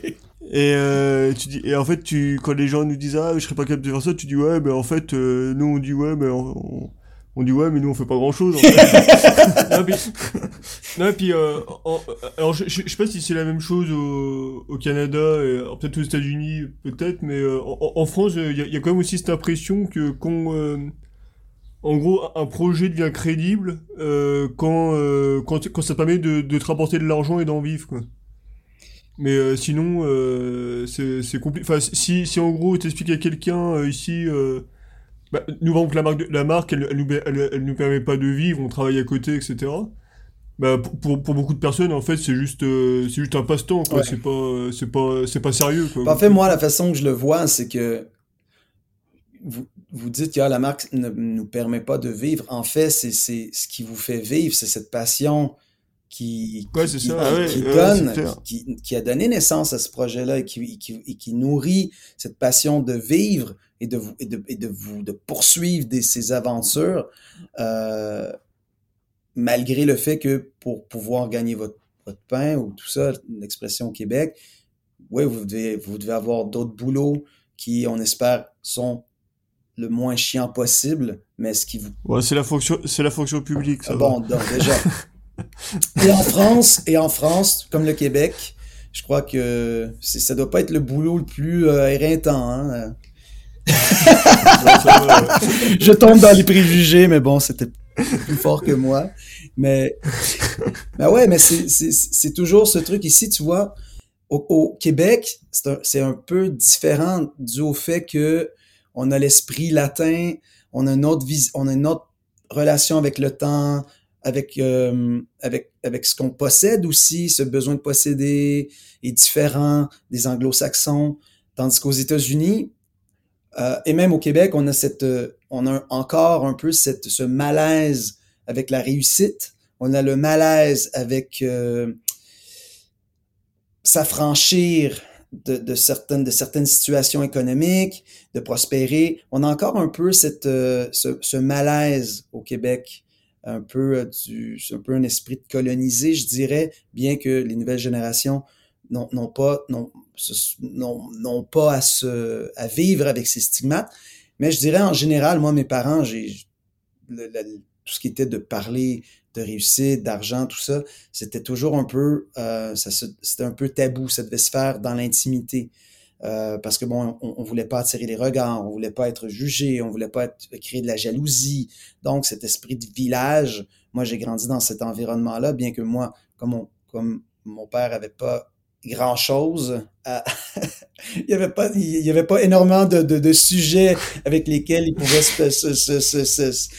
et euh, tu dis et en fait, tu quand les gens nous disent ah je serais pas capable de faire ça, tu dis ouais, mais en fait, euh, nous on dit ouais, mais on, on dit ouais, mais nous on fait pas grand chose. En fait. non, puis, non, puis euh, en- alors je, je, sais pas si c'est la même chose au, au Canada, peut-être aux États-Unis, peut-être, mais euh, en, en France, il y, y a quand même aussi cette impression que quand, euh, en gros, un projet devient crédible euh, quand, euh, quand quand ça permet de, de te rapporter de l'argent et d'en vivre, quoi. Mais euh, sinon, euh, c'est compliqué. Enfin, si si en gros t'expliques à quelqu'un euh, ici. Euh, bah, nous vendons que la marque, de- la marque elle, elle, nous, elle, elle nous permet pas de vivre, on travaille à côté, etc. Bah, pour, pour, pour beaucoup de personnes, en fait, c'est juste, c'est juste un passe-temps, quoi. Ouais. C'est pas, c'est pas, c'est pas sérieux, quoi. En fait, moi, la façon que je le vois, c'est que vous, vous dites que ah, la marque ne nous permet pas de vivre. En fait, c'est c'est ce qui vous fait vivre, c'est cette passion qui, Ouais, qui, qui- ça. Ouais, qui ouais, donne, qui, a donné naissance à ce projet-là et qui, qui, et qui nourrit cette passion de vivre et de vous, et de, et de vous de poursuivre des, ces aventures, euh, malgré le fait que pour pouvoir gagner votre, votre pain ou tout ça, l'expression au Québec, oui, vous devez, vous devez avoir d'autres boulots qui, on espère, sont le moins chiant possible, mais ce qui vous Ouais, c'est la fonction, c'est la fonction publique, ça. ah bon, donc, déjà. et en France, et en France, comme le Québec, je crois que ça doit pas être le boulot le plus euh, éreintant. Hein? je tombe dans les préjugés, mais bon, c'était plus fort que moi. Mais, mais ouais, mais c'est- toujours ce truc ici, tu vois. Au, Québec, c'est un, un peu différent dû au fait que on a l'esprit latin, on a une autre on a une autre relation avec le temps, avec euh, avec avec ce qu'on possède aussi, ce besoin de posséder est différent des anglo-saxons, tandis qu'aux États-Unis euh, et même au Québec, on a cette euh, on a encore un peu cette ce malaise avec la réussite, on a le malaise avec s'affranchir de, de certaines de certaines situations économiques, de prospérer. On a encore un peu cette ce, ce malaise au Québec un peu euh, du un peu un esprit de colonisé, je dirais, bien que les nouvelles générations n'ont pas n'ont pas à se à vivre avec ces stigmates, mais je dirais en général, moi mes parents, j'ai tout ce qui était de parler de réussite, d'argent, tout ça, c'était toujours un peu euh, c'était un peu tabou, ça devait se faire dans l'intimité. Euh, parce que bon, on, on voulait pas attirer les regards, on voulait pas être jugé, on voulait pas être, créer de la jalousie. Donc, cet esprit de village, moi, j'ai grandi dans cet environnement-là, bien que moi, comme mon, comme mon père avait pas grand chose à... il y avait pas il y avait pas énormément de, de, de sujets avec lesquels il pouvait se, se, se, se,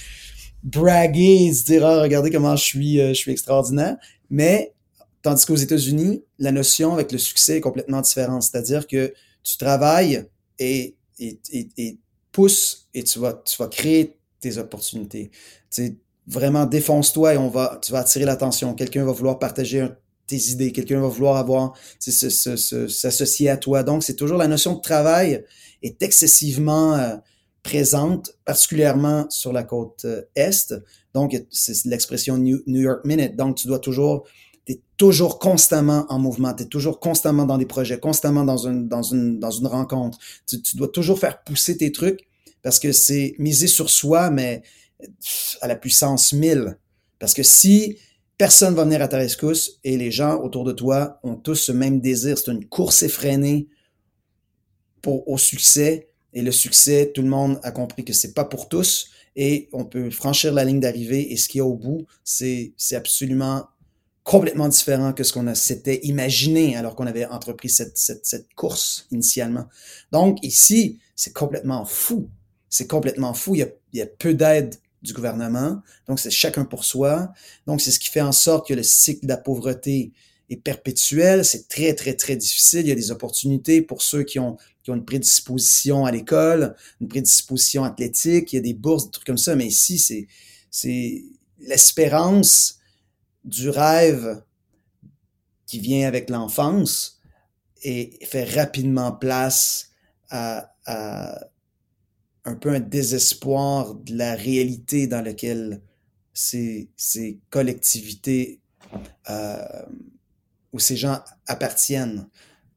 braguer se dire ah, regardez comment je suis euh, je suis extraordinaire mais tandis qu'aux États-Unis la notion avec le succès est complètement différente c'est-à-dire que tu travailles et, et, et, et pousse et tu vas tu vas créer tes opportunités tu sais, vraiment défonce-toi et on va tu vas attirer l'attention quelqu'un va vouloir partager tes idées quelqu'un va vouloir avoir s'associer à toi donc c'est toujours la notion de travail est excessivement euh, présente, particulièrement sur la côte euh, Est. Donc, c'est l'expression New, New York Minute. Donc, tu dois toujours, tu es toujours constamment en mouvement, tu es toujours constamment dans des projets, constamment dans une, dans une, dans une rencontre. Tu, dois toujours faire pousser tes trucs parce que c'est miser sur soi, mais pff, à la puissance 1000. Parce que si personne va venir à ta rescousse et les gens autour de toi ont tous ce même désir, c'est une course effrénée pour, au succès, et le succès, tout le monde a compris que c'est pas pour tous et on peut franchir la ligne d'arrivée et ce qu'il y a au bout, c'est absolument complètement différent que ce qu'on s'était imaginé alors qu'on avait entrepris cette, cette, cette course initialement. Donc ici, c'est complètement fou. C'est complètement fou. Il y a, il y a peu d'aide du gouvernement. Donc c'est chacun pour soi. Donc c'est ce qui fait en sorte que le cycle de la pauvreté est perpétuel, c'est très, très, très difficile. Il y a des opportunités pour ceux qui ont, qui ont une prédisposition à l'école, une prédisposition athlétique, il y a des bourses, des trucs comme ça, mais ici, c'est, c'est l'espérance du rêve qui vient avec l'enfance et fait rapidement place à, un peu un désespoir de la réalité dans laquelle ces, ces collectivités euh, où ces gens appartiennent.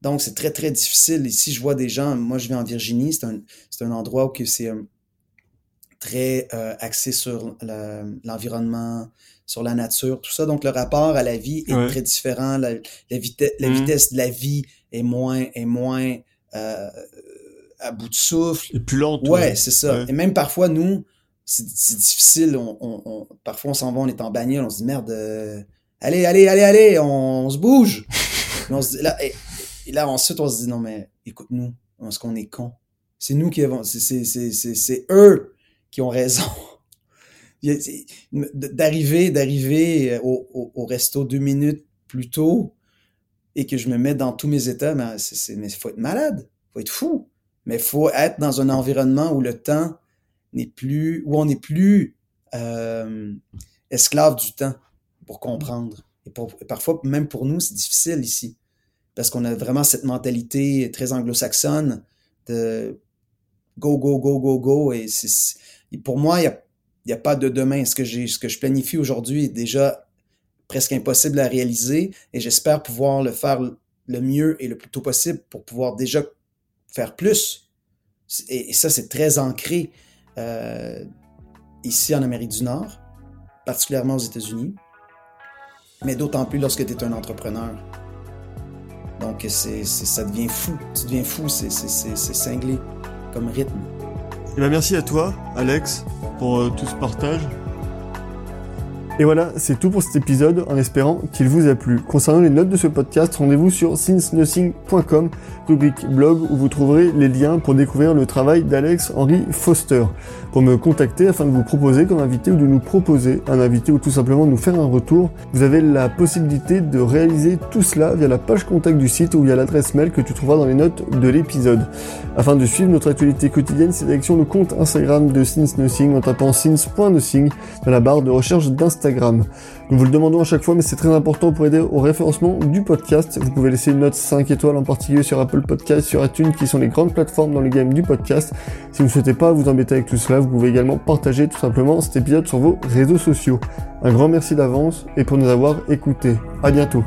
Donc, c'est très, très difficile. Ici, je vois des gens, moi, je vis en Virginie, c'est un, un endroit où c'est euh, très euh, axé sur l'environnement, sur la nature, tout ça. Donc, le rapport à la vie est très différent. La, la, la mmh. vitesse de la vie est moins, est moins euh, à bout de souffle. Et plus lente. Ouais, c'est ça. Et même parfois, nous, c'est difficile. On, on, parfois, on s'en va, on est en bagnole, on se dit merde, euh, allez, allez, allez, allez, on, se bouge. on se dit, là, et, là, ensuite, on se dit non, mais écoute-nous, est-ce qu'on est con? C'est nous qui avons, c'est eux qui ont raison. D'arriver, d'arriver au, au, au, resto deux minutes plus tôt et que je me mets dans tous mes états, mais il faut être malade, faut être fou. Mais faut être dans un environnement où le temps n'est plus, où on n'est plus euh, esclave du temps pour comprendre. Et, parfois, même pour nous, c'est difficile ici. Parce qu'on a vraiment cette mentalité très anglo-saxonne de go, go, go, go, go. Et, pour moi, il n'y a, y a pas de demain. Ce que, ce que je planifie aujourd'hui est déjà presque impossible à réaliser. Et j'espère pouvoir le faire le mieux et le plus tôt possible pour pouvoir déjà faire plus. Et, ça, c'est très ancré euh, ici en Amérique du Nord, particulièrement aux États-Unis, mais d'autant plus lorsque tu es un entrepreneur. Donc, c'est, ça devient fou. Tu deviens fou, c'est, cinglé comme rythme. Eh ben, merci à toi, Alex, pour euh, tout ce partage. Et voilà, c'est tout pour cet épisode en espérant qu'il vous a plu. Concernant les notes de ce podcast, rendez-vous sur since-nothing.com, rubrique blog où vous trouverez les liens pour découvrir le travail d'Alex Henry Foster. Pour me contacter afin de vous proposer comme invité ou de nous proposer un invité ou tout simplement nous faire un retour, vous avez la possibilité de réaliser tout cela via la page contact du site ou via l'adresse mail que tu trouveras dans les notes de l'épisode. Afin de suivre notre actualité quotidienne, c'est le compte Instagram de Since en tapant since.nothing dans la barre de recherche d'Instagram nous vous le demandons à chaque fois, mais c'est très important pour aider au référencement du podcast. Vous pouvez laisser une note 5 étoiles en particulier sur Apple Podcast, sur iTunes, qui sont les grandes plateformes dans le game du podcast. Si vous ne souhaitez pas vous embêter avec tout cela, vous pouvez également partager tout simplement cet épisode sur vos réseaux sociaux. Un grand merci d'avance et pour nous avoir écoutés. À bientôt.